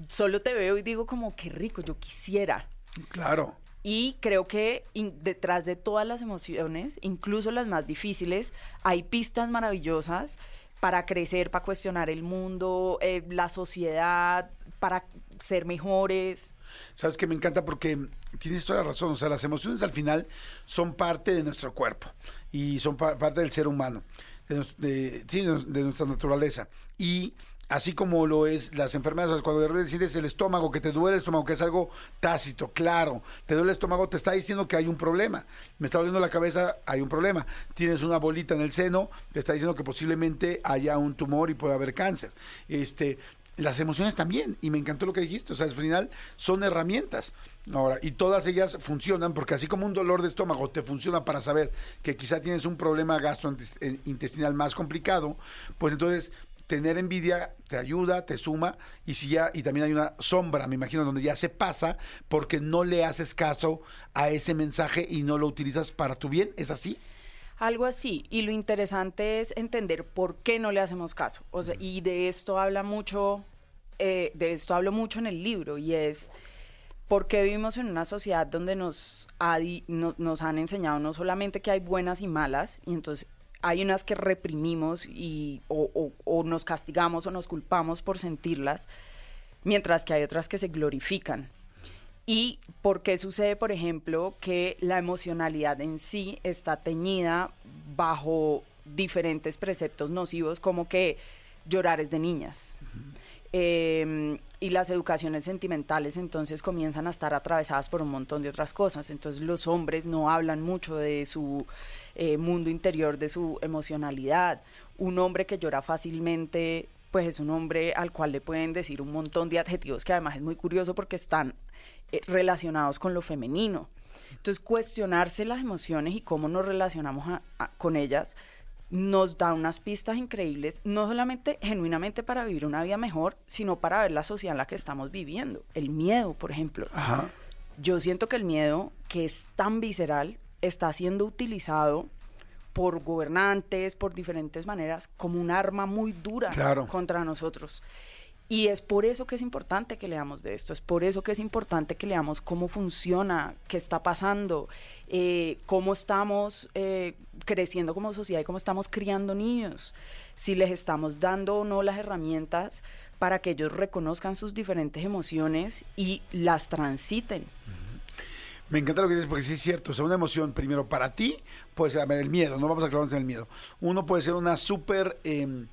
Solo te veo y digo como, qué rico, yo quisiera. Claro. Y creo que detrás de todas las emociones, incluso las más difíciles, hay pistas maravillosas para crecer, para cuestionar el mundo, eh, la sociedad, para ser mejores. Sabes que me encanta porque tienes toda la razón. O sea, las emociones al final son parte de nuestro cuerpo y son pa- parte del ser humano, de, de- de, de nuestra naturaleza. Y así como lo es las enfermedades, cuando de repente sientes el estómago, que te duele el estómago, que es algo tácito, claro, te duele el estómago, te está diciendo que hay un problema. Me está doliendo la cabeza, hay un problema. Tienes una bolita en el seno, te está diciendo que posiblemente haya un tumor y puede haber cáncer. Este, las emociones también, y me encantó lo que dijiste, o sea, al final son herramientas. Ahora, y todas ellas funcionan porque así como un dolor de estómago te funciona para saber que quizá tienes un problema gastrointestinal más complicado, pues entonces tener envidia te ayuda, te suma, y si ya, y también hay una sombra, me imagino, donde ya se pasa porque no le haces caso a ese mensaje y no lo utilizas para tu bien, ¿es así? Algo así. Y lo interesante es entender por qué no le hacemos caso. O sea, y de esto habla mucho, eh, de esto hablo mucho en el libro, y es por qué vivimos en una sociedad donde nos, ha no- nos han enseñado no solamente que hay buenas y malas, y entonces hay unas que reprimimos y, o, nos castigamos o nos culpamos por sentirlas, mientras que hay otras que se glorifican. ¿Y por qué sucede, por ejemplo, que la emocionalidad en sí está teñida bajo diferentes preceptos nocivos, como que llorar es de niñas? Eh, y las educaciones sentimentales entonces comienzan a estar atravesadas por un montón de otras cosas. Entonces los hombres no hablan mucho de su eh, mundo interior, de su emocionalidad. Un hombre que llora fácilmente, pues es un hombre al cual le pueden decir un montón de adjetivos que además es muy curioso porque están eh, relacionados con lo femenino. Entonces cuestionarse las emociones y cómo nos relacionamos con ellas nos da unas pistas increíbles, no solamente genuinamente para vivir una vida mejor, sino para ver la sociedad en la que estamos viviendo. El miedo, por ejemplo. Ajá. Yo siento que el miedo, que es tan visceral, está siendo utilizado por gobernantes, por diferentes maneras, como un arma muy dura Claro. contra nosotros. Y es por eso que es importante que leamos de esto, es por eso que es importante que leamos cómo funciona, qué está pasando, eh, cómo estamos eh, creciendo como sociedad y cómo estamos criando niños, si les estamos dando o no las herramientas para que ellos reconozcan sus diferentes emociones y las transiten. Me encanta lo que dices porque sí es cierto. O sea, una emoción, primero, para ti, puede ser, a ver, el miedo, no vamos a clavarnos en el miedo. Uno puede ser una súper eh,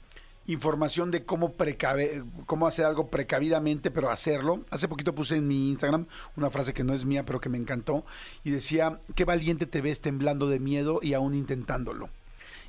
información de cómo, precave, cómo hacer algo precavidamente, pero hacerlo. Hace poquito puse en mi Instagram una frase que no es mía, pero que me encantó. Y decía, qué valiente te ves temblando de miedo y aún intentándolo.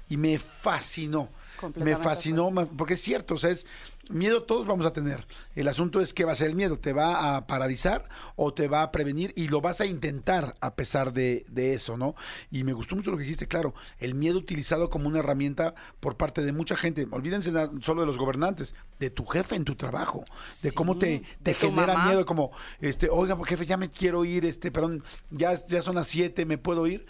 Y me fascinó. me fascinó, porque es cierto, o sea, es miedo todos vamos a tener. El asunto es qué va a ser el miedo, ¿te va a paralizar o te va a prevenir? Y lo vas a intentar a pesar de, de eso, ¿no? Y me gustó mucho lo que dijiste, claro, el miedo utilizado como una herramienta por parte de mucha gente. Olvídense solo de los gobernantes, de tu jefe en tu trabajo, de cómo te, te genera mamá. miedo, como, este, oiga, jefe, ya me quiero ir, este, perdón, ya, ya son las siete, ¿me puedo ir?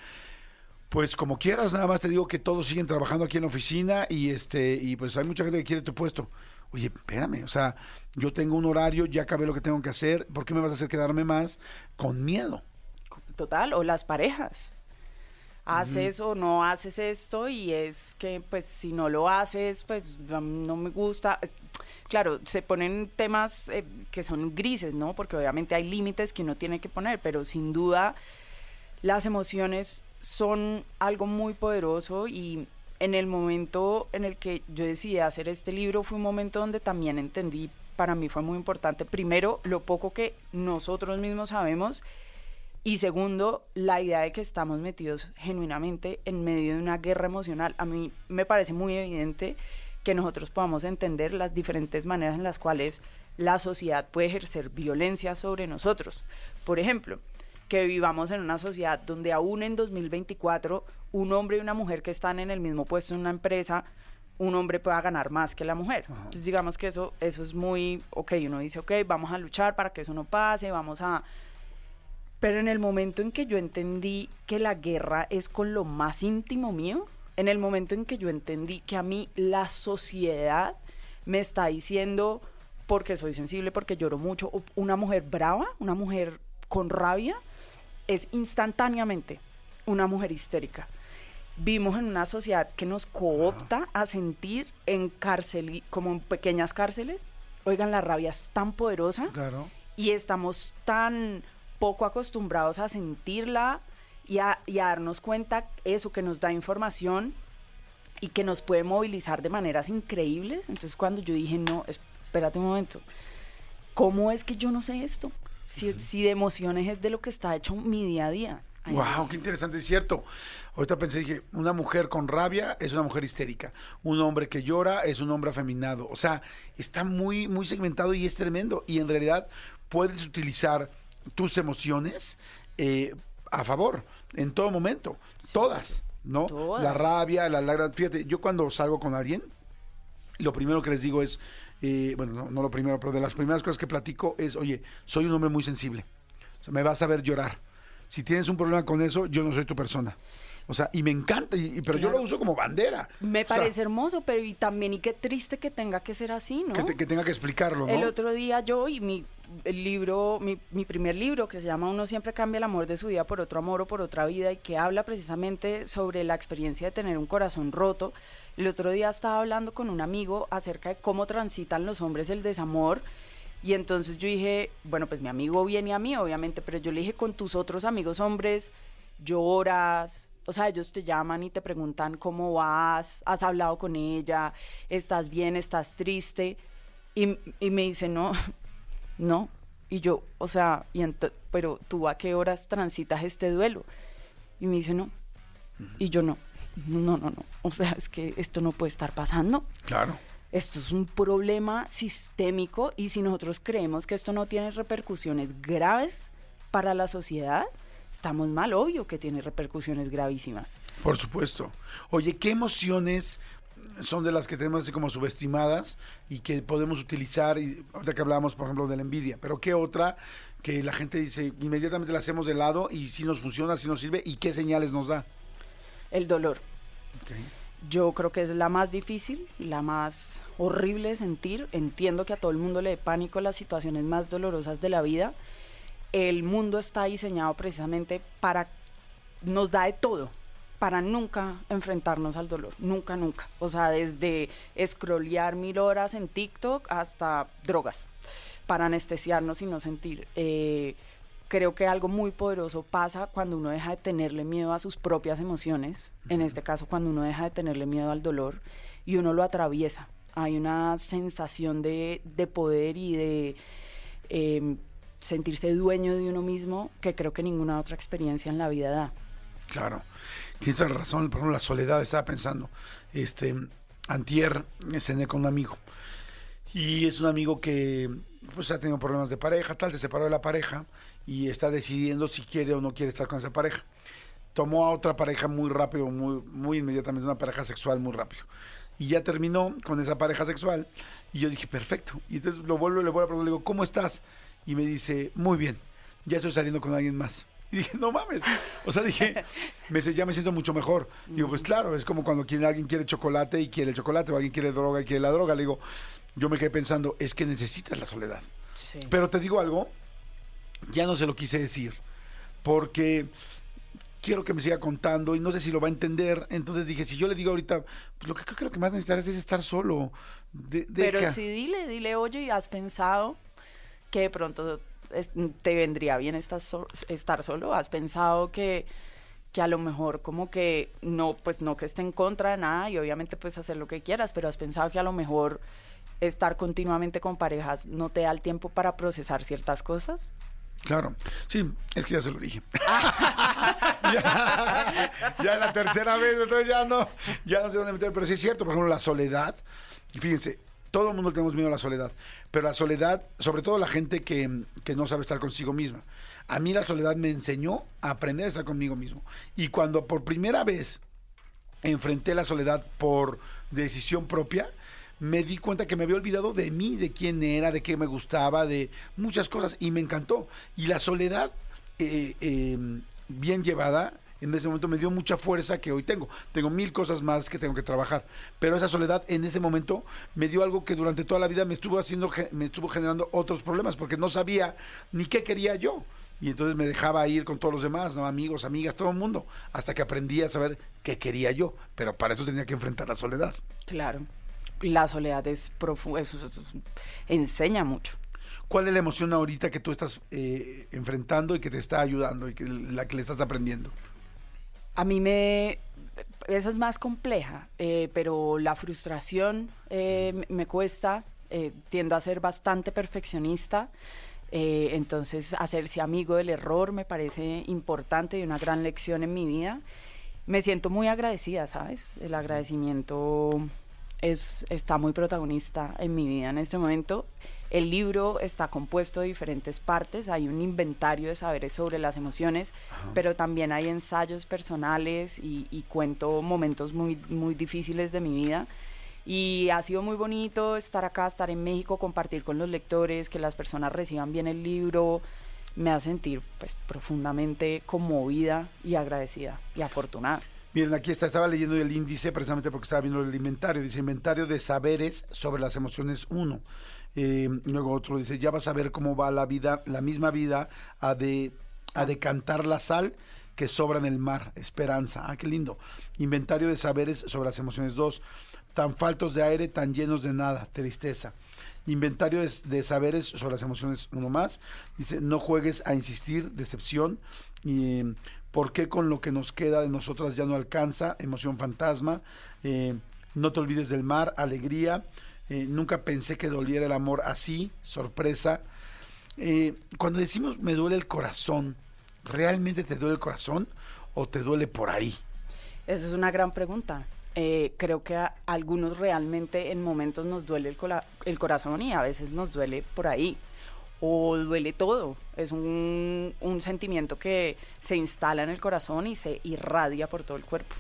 Pues como quieras, nada más te digo que todos siguen trabajando aquí en la oficina y este y pues hay mucha gente que quiere tu puesto. Oye, espérame, o sea, yo tengo un horario, ya acabé lo que tengo que hacer, ¿por qué me vas a hacer quedarme más con miedo? Total, o las parejas. Haces o no haces esto y es que pues si no lo haces pues um, no me gusta. Claro, se ponen temas eh, que son grises, ¿no? Porque obviamente hay límites que uno tiene que poner, pero sin duda las emociones son algo muy poderoso y en el momento en el que yo decidí hacer este libro fue un momento donde también entendí, para mí fue muy importante, primero, lo poco que nosotros mismos sabemos y segundo, la idea de que estamos metidos genuinamente en medio de una guerra emocional. A mí me parece muy evidente que nosotros podamos entender las diferentes maneras en las cuales la sociedad puede ejercer violencia sobre nosotros. Por ejemplo, que vivamos en una sociedad donde aún en 2024 un hombre y una mujer que están en el mismo puesto en una empresa, un hombre pueda ganar más que la mujer. Entonces digamos que eso, eso es muy, ok, uno dice, ok, vamos a luchar para que eso no pase, vamos a... Pero en el momento en que yo entendí que la guerra es con lo más íntimo mío, en el momento en que yo entendí que a mí la sociedad me está diciendo, porque soy sensible, porque lloro mucho, una mujer brava, una mujer con rabia, es instantáneamente una mujer histérica. Vivimos en una sociedad que nos coopta a sentir en cárcel, como en pequeñas cárceles. Oigan, la rabia es tan poderosa Claro. y estamos tan poco acostumbrados a sentirla y a, y a darnos cuenta eso que nos da información y que nos puede movilizar de maneras increíbles. Entonces cuando yo dije, no, espérate un momento, ¿cómo es que yo no sé esto? Si, si de emociones es de lo que está hecho mi día a día. Ay, Wow, qué interesante, es cierto. Ahorita pensé, dije, una mujer con rabia es una mujer histérica. Un hombre que llora es un hombre afeminado. O sea, está muy, muy segmentado y es tremendo. Y en realidad puedes utilizar tus emociones eh, a favor, en todo momento. Todas, ¿no? Todas. La rabia, la lágrima. Fíjate, yo cuando salgo con alguien, lo primero que les digo es, eh, bueno, no, lo primero, pero de las primeras cosas que platico es, oye, soy un hombre muy sensible. Me vas a ver llorar. Si tienes un problema con eso, yo no soy tu persona. O sea, y me encanta, y, y- pero yo lo uso como bandera. Me O sea, parece hermoso, pero y también y qué triste que tenga que ser así, ¿no? que, te- que tenga que explicarlo, ¿no? El otro día yo y mi el libro, mi, mi primer libro que se llama Uno siempre cambia el amor de su vida por otro amor o por otra vida y que habla precisamente sobre la experiencia de tener un corazón roto. El otro día estaba hablando con un amigo acerca de cómo transitan los hombres el desamor y entonces yo dije, bueno, pues mi amigo viene a mí, obviamente, pero yo le dije con tus otros amigos hombres, lloras, o sea, ellos te llaman y te preguntan cómo vas, has hablado con ella, estás bien, estás triste. Y, y me dice, no, <laughs> no. Y yo, o sea, y pero tú a qué horas transitas este duelo? Y me dice, no. Y yo no. No, no, no. O sea, es que esto no puede estar pasando. Claro. Esto es un problema sistémico y si nosotros creemos que esto no tiene repercusiones graves para la sociedad, estamos mal, obvio que tiene repercusiones gravísimas. Por supuesto. Oye, ¿qué emociones son de las que tenemos así como subestimadas y que podemos utilizar? Y ahorita que hablábamos, por ejemplo, de la envidia, pero ¿qué otra que la gente dice inmediatamente la hacemos de lado y si nos funciona, si nos sirve y qué señales nos da? El dolor. Ok. Yo creo que es la más difícil, la más horrible de sentir. Entiendo que a todo el mundo le dé pánico las situaciones más dolorosas de la vida. El mundo está diseñado precisamente para, nos da de todo, para nunca enfrentarnos al dolor, nunca, nunca. O sea, desde scrollear mil horas en TikTok hasta drogas, para anestesiarnos y no sentir. Eh, creo que algo muy poderoso pasa cuando uno deja de tenerle miedo a sus propias emociones, en este caso cuando uno deja de tenerle miedo al dolor y uno lo atraviesa. Hay una sensación de, de poder y de eh, sentirse dueño de uno mismo que creo que ninguna otra experiencia en la vida da. Claro, tienes toda la razón, por ejemplo, la soledad, estaba pensando. Este, antier cené con un amigo. Y es un amigo que pues ha tenido problemas de pareja, tal, se separó de la pareja y está decidiendo si quiere o no quiere estar con esa pareja. Tomó a otra pareja muy rápido, muy, muy inmediatamente, una pareja sexual muy rápido. Y ya terminó con esa pareja sexual. Y yo dije, perfecto. Y entonces lo vuelvo le vuelvo a preguntar, le digo, ¿cómo estás? Y me dice, muy bien, ya estoy saliendo con alguien más. Y dije, no mames. O sea, dije, <laughs> me, dice, ya me siento mucho mejor. Digo, pues claro, es como cuando quien- alguien quiere chocolate y quiere el chocolate, o alguien quiere droga y quiere la droga. Le digo, yo me quedé pensando, es que necesitas la soledad. Sí. Pero te digo algo, ya no se lo quise decir, porque quiero que me siga contando y no sé si lo va a entender. Entonces dije, si yo le digo ahorita, pues lo que creo que lo que más necesitas es estar solo. De- Pero sí dile, dile, oye, ¿y ¿has pensado que de pronto es- te vendría bien estar, so- estar solo? ¿Has pensado que, que a lo mejor como que no, pues no que esté en contra de nada y obviamente pues hacer lo que quieras, pero has pensado que a lo mejor estar continuamente con parejas no te da el tiempo para procesar ciertas cosas? Claro, sí, es que ya se lo dije. <laughs> <laughs> ya, ya la tercera vez, entonces ya no, ya no sé dónde meter, pero sí es cierto, por ejemplo, la soledad, y fíjense, todo el mundo tenemos miedo a la soledad, pero la soledad, sobre todo la gente que, que no sabe estar consigo misma. A mí la soledad me enseñó a aprender a estar conmigo mismo. Y cuando por primera vez enfrenté la soledad por decisión propia, me di cuenta que me había olvidado de mí, de quién era, de qué me gustaba, de muchas cosas, y me encantó. Y la soledad, eh, eh, bien llevada, en ese momento me dio mucha fuerza que hoy tengo. Tengo mil cosas más que tengo que trabajar, pero esa soledad en ese momento me dio algo que durante toda la vida me estuvo haciendo, me estuvo generando otros problemas, porque no sabía ni qué quería yo. Y entonces me dejaba ir con todos los demás, ¿no? Amigos, amigas, todo el mundo, hasta que aprendí a saber qué quería yo. Pero para eso tenía que enfrentar la soledad. Claro. La soledad es profunda, enseña mucho. ¿Cuál es la emoción ahorita que tú estás eh, enfrentando y que te está ayudando y que la que le estás aprendiendo? A mí me... Esa es más compleja, eh, pero la frustración eh, me- cuesta, eh, tiendo a ser bastante perfeccionista, entonces hacerse amigo del error me parece importante y una gran lección en mi vida. Me siento muy agradecida, ¿sabes? El agradecimiento es, está muy protagonista en mi vida en este momento. El libro está compuesto de diferentes partes, hay un inventario de saberes sobre las emociones, pero también hay ensayos personales y, y cuento momentos muy, muy difíciles de mi vida. Y ha sido muy bonito estar acá, estar en México, compartir con los lectores, que las personas reciban bien el libro. Me hace sentir pues, profundamente conmovida y agradecida y afortunada. Miren, aquí está, estaba leyendo el índice precisamente porque estaba viendo el inventario. Dice inventario de saberes sobre las emociones 1. luego otro dice, ya vas a ver cómo va la vida, la misma vida, a, de, a decantar la sal que sobra en el mar. Esperanza. Ah, qué lindo. Inventario de saberes sobre las emociones 2. Tan faltos de aire, tan llenos de nada. Tristeza. Inventario de, saberes sobre las emociones, uno más. Dice, no juegues a insistir, decepción. Eh, ¿Por qué con lo que nos queda de nosotras ya no alcanza? Emoción fantasma. Eh, no te olvides del mar, alegría. Eh, nunca pensé que doliera el amor así, sorpresa. Eh, cuando decimos me duele el corazón, ¿realmente te duele el corazón o te duele por ahí? Esa es una gran pregunta. Creo que a algunos realmente en momentos nos duele el corazón y a veces nos duele por ahí. O duele todo. Es un, un sentimiento que se instala en el corazón y se irradia por todo el cuerpo.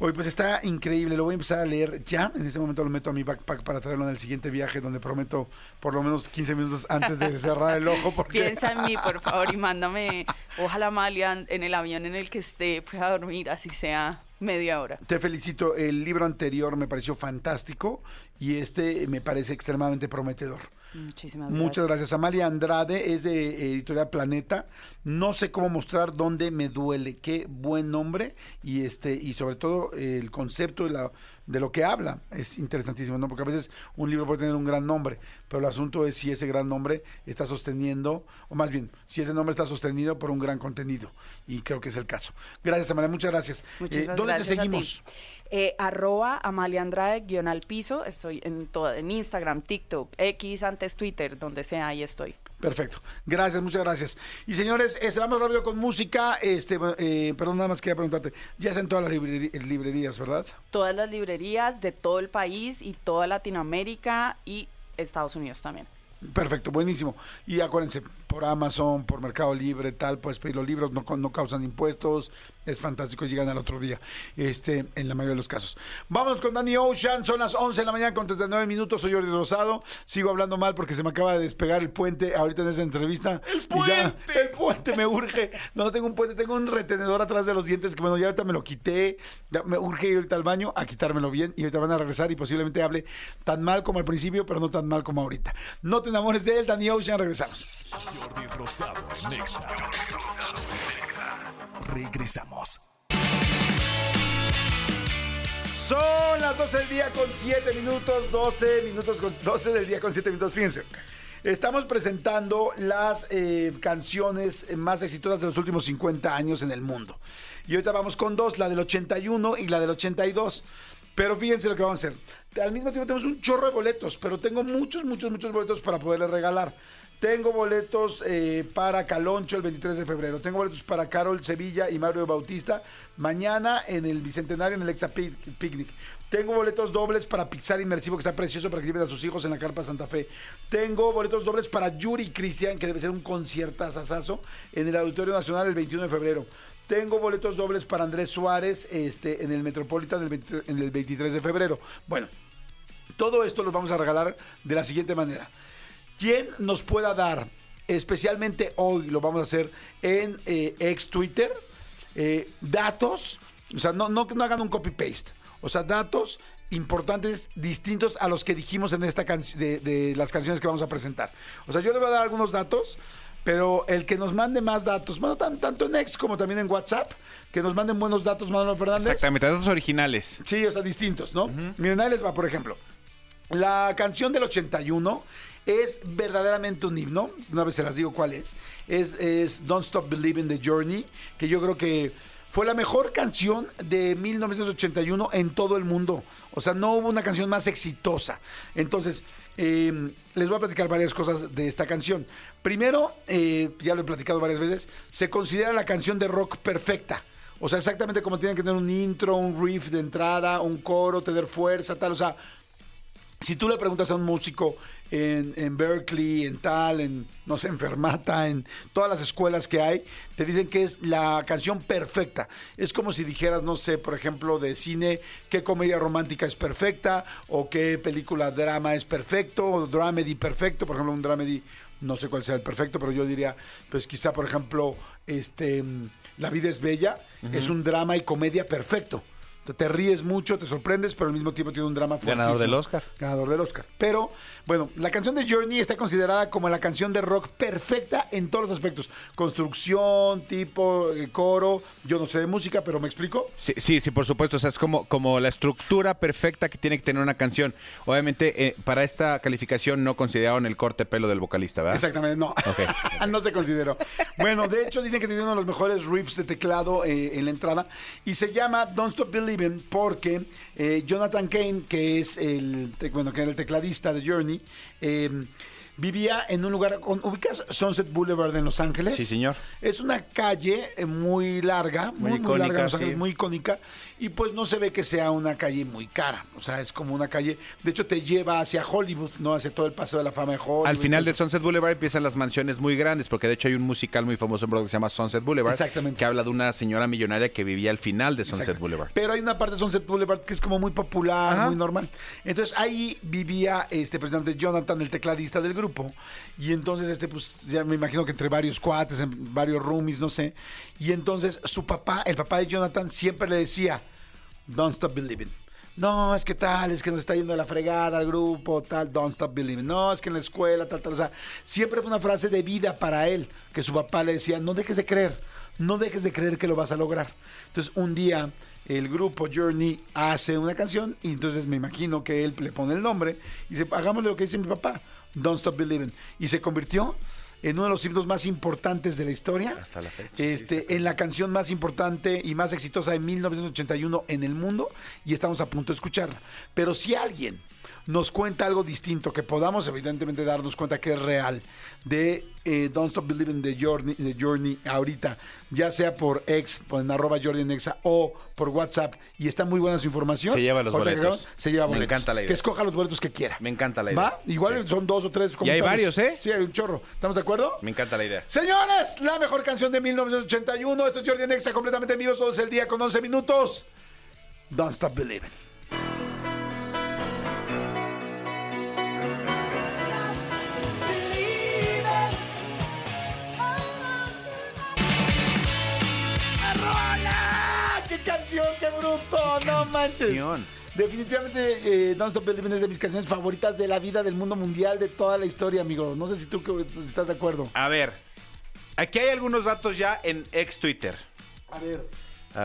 Hoy pues está increíble, lo voy a empezar a leer ya, en este momento lo meto a mi backpack para traerlo en el siguiente viaje donde prometo por lo menos 15 minutos antes de cerrar el ojo porque Piensa en mí, por favor, y <laughs> mándame, ojalá Amalia, en el avión en el que esté, pueda dormir, así sea media hora. te felicito, el libro anterior me pareció fantástico y este me parece extremadamente prometedor. Muchísimas Muchas gracias. Amalia Andrade es de Editorial Planeta. No sé cómo mostrar dónde me duele. Qué buen nombre y este y sobre todo el concepto de, la, de lo que habla es interesantísimo, ¿no? Porque a veces un libro puede tener un gran nombre, pero el asunto es si ese gran nombre está sosteniendo, o más bien, si ese nombre está sostenido por un gran contenido. Y creo que es el caso. Gracias, Amalia. Muchas gracias. Muchísimas Eh, ¿Dónde gracias te seguimos? Eh, arroba Amalia Andrade, guion al piso. Estoy en todo, en Instagram, TikTok, X, antes Twitter, donde sea, ahí estoy. Perfecto. Gracias, muchas gracias. Y señores, este, vamos rápido con música. Este, eh, perdón, nada más quería preguntarte. Ya está en todas las librerías, ¿verdad? Todas las librerías de todo el país y toda Latinoamérica y Estados Unidos también. Perfecto, buenísimo. Y acuérdense, por Amazon, por Mercado Libre, tal, puedes pedir los libros, no, no causan impuestos, es fantástico, llegan al otro día, este, en la mayoría de los casos. Vamos con Danny Ocean, son las 11 de la mañana con 39 minutos, soy Jordi Rosado, sigo hablando mal porque se me acaba de despegar el puente ahorita en esta entrevista. ¡El puente! el puente me urge. No tengo un puente, tengo un retenedor atrás de los dientes que bueno, ya ahorita me lo quité, ya me urge ir ahorita al baño a quitármelo bien y ahorita van a regresar y posiblemente hable tan mal como al principio, pero no tan mal como ahorita. No te enamores de él, Danny Ocean, regresamos. Jordi Rosado en Exa. Regresamos. Son las 12 del día con 7 minutos, 12 minutos con 12 del día con 7 minutos. Fíjense, estamos presentando las eh, canciones más exitosas de los últimos 50 años en el mundo. Y ahorita vamos con dos, la del 81 y la del 82. Pero fíjense lo que vamos a hacer. Al mismo tiempo tenemos un chorro de boletos, pero tengo muchos, muchos, muchos boletos para poderles regalar. Tengo boletos eh, para Caloncho el 23 de febrero. Tengo boletos para Carol Sevilla y Mario Bautista mañana en el Bicentenario en el Exa Pic- Picnic. Tengo boletos dobles para Pixar Inmersivo, que está precioso para que lleven a sus hijos en la Carpa Santa Fe. Tengo boletos dobles para Yuri Cristian, que debe ser un conciertazazazo, en el Auditorio Nacional el 21 de febrero. Tengo boletos dobles para Andrés Suárez este, en el Metropolitan el 20 en el 23 de febrero. Bueno, todo esto los vamos a regalar de la siguiente manera. ¿Quién nos pueda dar, especialmente hoy lo vamos a hacer en eh, ex Twitter, eh, datos, o sea, no, no, no hagan un copy-paste, o sea, datos importantes distintos a los que dijimos en esta canción de, de las canciones que vamos a presentar. O sea, yo le voy a dar algunos datos, pero el que nos mande más datos, bueno, tan- tanto en ex como también en WhatsApp, que nos manden buenos datos, Manuel Fernández. Exactamente, datos originales. Sí, o sea, distintos, ¿no? Miren, ahí les va, por ejemplo. La canción del 81 es verdaderamente un himno. Una vez se las digo cuál es. Es, es Don't Stop Believing the Journey, que yo creo que fue la mejor canción de 1981 en todo el mundo. O sea, no hubo una canción más exitosa. Entonces, eh, les voy a platicar varias cosas de esta canción. Primero, eh, ya lo he platicado varias veces, se considera la canción de rock perfecta. O sea, exactamente como tienen que tener un intro, un riff de entrada, un coro, tener fuerza, tal. O sea, si tú le preguntas a un músico en, en Berkeley, en tal, en, no sé, en Fermata, en todas las escuelas que hay, te dicen que es la canción perfecta. Es como si dijeras, no sé, por ejemplo, de cine, qué comedia romántica es perfecta, o qué película drama es perfecto, o dramedy perfecto. Por ejemplo, un dramedy, no sé cuál sea el perfecto, pero yo diría, pues quizá, por ejemplo, este, mm, La vida es bella, es un drama y comedia perfecto. Te- ríes mucho, te sorprendes, pero al mismo tiempo tiene un drama Ganador fuertísimo. del Oscar. Ganador del Oscar. Pero, bueno, la canción de Journey está considerada como la canción de rock perfecta en todos los aspectos. Construcción, tipo, eh, coro. Yo no sé de música, pero me explico. Sí, sí, sí, por supuesto. O sea, es como, como la estructura perfecta que tiene que tener una canción. Obviamente, eh, para esta calificación no consideraron el corte pelo del vocalista, ¿verdad? Exactamente, no. <laughs> no se consideró. Bueno, de hecho, dicen que tiene uno de los mejores riffs de teclado eh, en la entrada. Y se llama Don't Stop Believing porque eh, Jonathan Kane, que es el, bueno, que era el tecladista de Journey, eh, vivía en un lugar, ¿ubicas Sunset Boulevard en Los Ángeles? Sí, señor. Es una calle eh, muy larga, muy, Muy muy larga en icónica, Los Ángeles, sí. muy icónica, y pues no se ve que sea una calle muy cara. O sea, es como una calle, de hecho te lleva hacia Hollywood, no hacia todo el paseo de la fama de Hollywood. Al final de Sunset Boulevard empiezan las mansiones muy grandes, porque de hecho hay un musical muy famoso en Broadway que se llama Sunset Boulevard, Exactamente. que habla de una señora millonaria que vivía al final de Sunset. Boulevard. Pero hay una parte de Sunset Boulevard que es como muy popular, Ajá. muy normal. Entonces ahí vivía este precisamente Jonathan, el tecladista del grupo. Y entonces, este, pues, ya me imagino que entre varios cuates, en varios roomies, no sé. Y entonces su papá, el papá de Jonathan, siempre le decía, Don't stop believing. No, es que tal, es que nos está yendo a la fregada al grupo, tal, don't stop believing. No, es que en la escuela, tal, tal. O sea, siempre fue una frase de vida para él, que su papá le decía, no dejes de creer, no dejes de creer que lo vas a lograr. Entonces, un día el grupo Journey hace una canción y entonces me imagino que él le pone el nombre y dice, hagámosle lo que dice mi papá, don't stop believing. Y se convirtió en uno de los himnos más importantes de la historia. Hasta la fecha, sí, Este, en la canción más importante y más exitosa de 1981 en el mundo y estamos a punto de escucharla. Pero si alguien nos cuenta algo distinto, que podamos evidentemente darnos cuenta que es real, de eh, Don't Stop Believing the Journey, the Journey ahorita, ya sea por ex, por en arroba Jordi en Exa, o por WhatsApp, y está muy buena su información. Se lleva los boletos. Se lleva Me boletos. encanta la idea. Que escoja los boletos que quiera. Me encanta la idea. ¿Va? Igual Sí. son dos o tres. Y hay varios, ¿eh? Sí, hay un chorro. ¿Estamos de acuerdo? Me encanta la idea. Señores, la mejor canción de 1981. Esto es Jordi en Exa, completamente en vivo. Solo es el día con 11 minutos. Don't Stop Believing. ¡Rola! ¡Qué canción, qué bruto! ¡No manches! canción! Definitivamente, eh, Don't Stop Believing es de mis canciones favoritas de la vida, del mundo mundial, de toda la historia, amigo. No sé si tú que- estás de acuerdo. A ver, aquí hay algunos datos ya en ex Twitter. A ver, A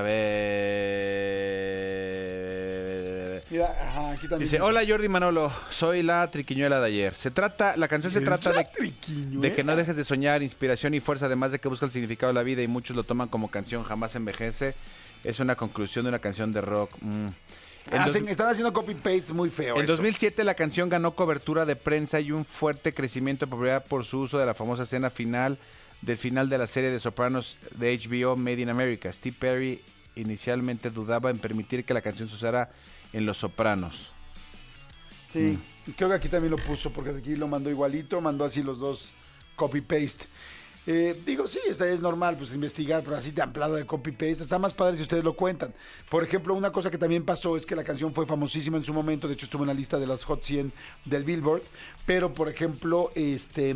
ver. mira, ajá, aquí también. Dice, hola Jordi Manolo, soy la triquiñuela de ayer. Se trata, la canción se ¿Es trata de, de que no dejes de soñar, inspiración y fuerza, además de que busca el significado de la vida y muchos lo toman como canción, jamás envejece. Es una conclusión de una canción de rock. mm. Dos- Hacen- están haciendo copy-paste muy feo. En eso. 2007 la canción ganó cobertura de prensa y un fuerte crecimiento de popularidad por su uso de la famosa escena final del final de la serie de Sopranos de HBO Made in America. Steve Perry inicialmente dudaba en permitir que la canción se usara en Los Sopranos. Sí, Mm. y creo que aquí también lo puso, porque aquí lo mandó igualito, mandó así los dos copy-paste. Eh, digo, sí, esta es normal, pues investigar, pero así de amplado de copy-paste. Está más padre si ustedes lo cuentan. Por ejemplo, una cosa que también pasó es que la canción fue famosísima en su momento, de hecho estuvo en la lista de los Hot 100 del Billboard, pero por ejemplo, este...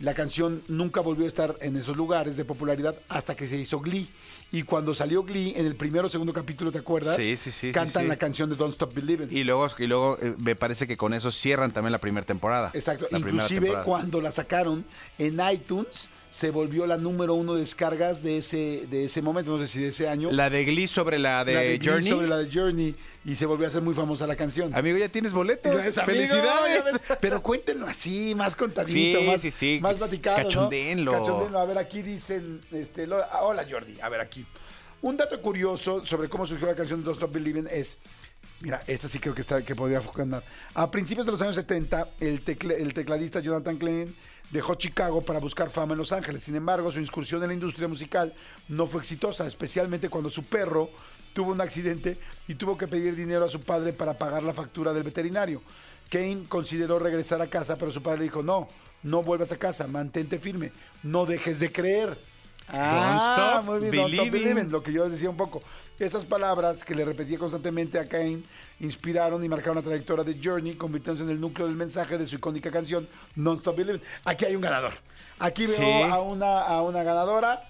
La canción nunca volvió a estar en esos lugares de popularidad hasta que se hizo Glee. Y cuando salió Glee, en el primero o segundo capítulo, ¿te acuerdas? Sí, sí, sí, Cantan sí. la canción de Don't Stop Believing. Y luego, y luego eh, me parece que con eso cierran también la primera temporada. Exacto. La Inclusive temporada. cuando la sacaron en iTunes, se volvió la número uno de descargas de ese, de ese momento, no sé si de ese año. La de Glee sobre la de, La de Glee Journey. sobre la de Journey. Y se volvió a hacer muy famosa la canción. Amigo, ya tienes boletos. ¡Felicidades! Pero cuéntenlo así, más contadito, Sí, más, sí, sí. más platicado. ¿no? Cachondéenlo. Cachondéenlo. A ver, aquí dicen, este, lo- ah, hola Jordi, a ver aquí. Un dato curioso sobre cómo surgió la canción Don't Stop Believing es, mira, esta sí creo que, está, que podría funcionar. A principios de los años 70, el, el tecladista Jonathan Klein dejó Chicago para buscar fama en Los Ángeles. Sin embargo, su incursión en la industria musical no fue exitosa, especialmente cuando su perro tuvo un accidente y tuvo que pedir dinero a su padre para pagar la factura del veterinario. Kane consideró regresar a casa, pero su padre dijo, no, no vuelvas a casa, mantente firme, no dejes de creer. Ah, stop muy bien, don't stop believing. believing, lo que yo decía un poco. Esas palabras que le repetía constantemente a Kane inspiraron y marcaron la trayectoria de Journey, convirtiéndose en el núcleo del mensaje de su icónica canción Non Stop Believing. Aquí hay un ganador. Aquí veo Sí. a, una, a una ganadora.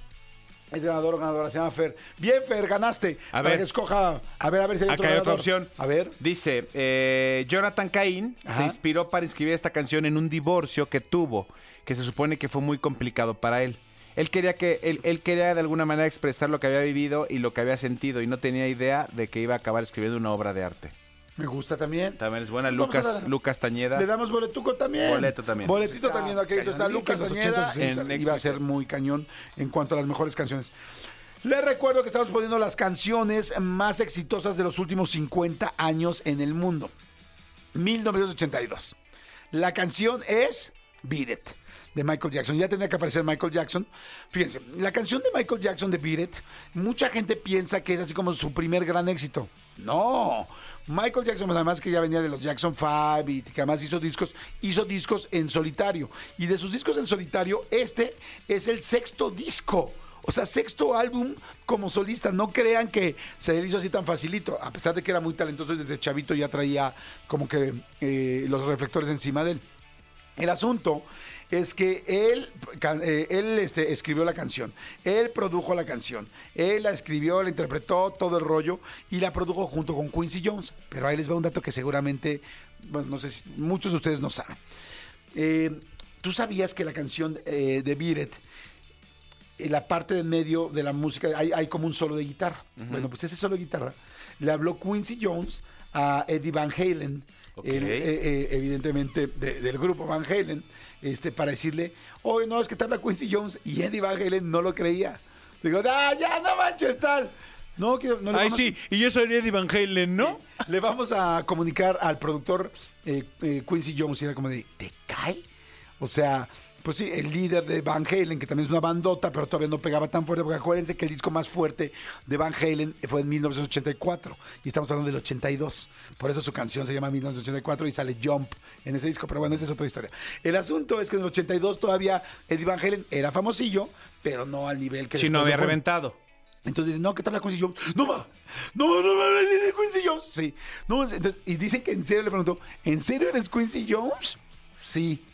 Es ganador o ganadora, se llama Fer. Bien, Fer, ganaste. A Para ver. que escoja. A ver, a ver si hay otro Acá hay otra opción. A ver. Dice, eh, Jonathan Cain se inspiró para escribir esta canción en un divorcio que tuvo, que se supone que fue muy complicado para él. Él quería que él, él quería de alguna manera expresar lo que había vivido y lo que había sentido y no tenía idea de que iba a acabar escribiendo una obra de arte. Me gusta también. También es buena Lucas dar- Lucas Tañeda. Le damos boletuco también. Boleto también. Boletito Está también. Aquí está. Lucas Tañeda. 80s Es- en iba a ser muy cañón en cuanto a las mejores canciones. Les recuerdo que estamos poniendo las canciones más exitosas de los últimos 50 años en el mundo. 1982. La canción es Beat It de Michael Jackson. Ya tendría que aparecer Michael Jackson. Fíjense, la canción de Michael Jackson de Beat mucha gente piensa que es así como su primer gran éxito. No. Michael Jackson, pues, además que ya venía de los Jackson 5 y que además hizo discos, hizo discos en solitario. Y de sus discos en solitario, este es el sexto disco. O sea, sexto álbum como solista. No crean que se le hizo así tan facilito. A pesar de que era muy talentoso y desde chavito ya traía como que eh, los reflectores encima de él. El asunto es que él, eh, él este, escribió la canción, él produjo la canción, él la escribió, la interpretó, todo el rollo, y la produjo junto con Quincy Jones. Pero ahí les va un dato que seguramente, bueno, no sé si muchos de ustedes no saben. Eh, ¿Tú sabías que la canción eh, de It, en la parte del medio de la música, hay, hay como un solo de guitarra? Bueno, pues ese solo de guitarra le habló Quincy Jones a Eddie Van Halen, Eh, eh, evidentemente de- del grupo Van Halen, este, para decirle, oye, no, es que te habla Quincy Jones, y Eddie Van Halen no lo creía. Digo, ah, ya, no manches, tal. No, no le Ay, vamos- sí, y yo soy Eddie Van Halen, ¿no? Le vamos a comunicar al productor eh, eh, Quincy Jones y era como de, ¿te cae? O sea, pues sí, el líder de Van Halen, que también es una bandota, pero todavía no pegaba tan fuerte, porque acuérdense que el disco más fuerte de Van Halen fue en 1984 y estamos hablando del 82. Por eso su canción se llama 1984 y sale Jump en ese disco, pero bueno, esa es otra historia. El asunto es que en el 82 todavía Eddie Van Halen era famosillo, pero no al nivel que... Si no había fue. reventado. Entonces no, ¿qué tal la Quincy Jones? No, ma, no, no, ma, es Quincy Jones. Sí. No, entonces, y dicen que en serio le preguntó, ¿en serio eres Quincy Jones? Sí.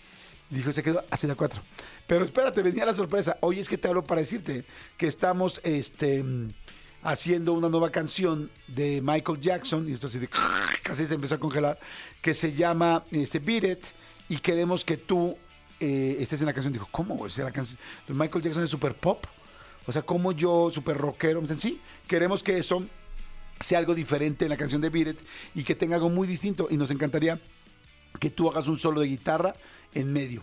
Dijo, se quedó así de cuatro. Pero espérate, venía la sorpresa. Hoy es que te hablo para decirte que estamos este, haciendo una nueva canción de Michael Jackson, y esto así de casi se empezó a congelar, que se llama este, Beat y queremos que tú eh, estés en la canción. Dijo, ¿cómo? O sea, la canción, Michael Jackson es super pop. O sea, como yo, super rockero. Me dicen, sí, queremos que eso sea algo diferente en la canción de Beat y que tenga algo muy distinto. Y nos encantaría que tú hagas un solo de guitarra en medio.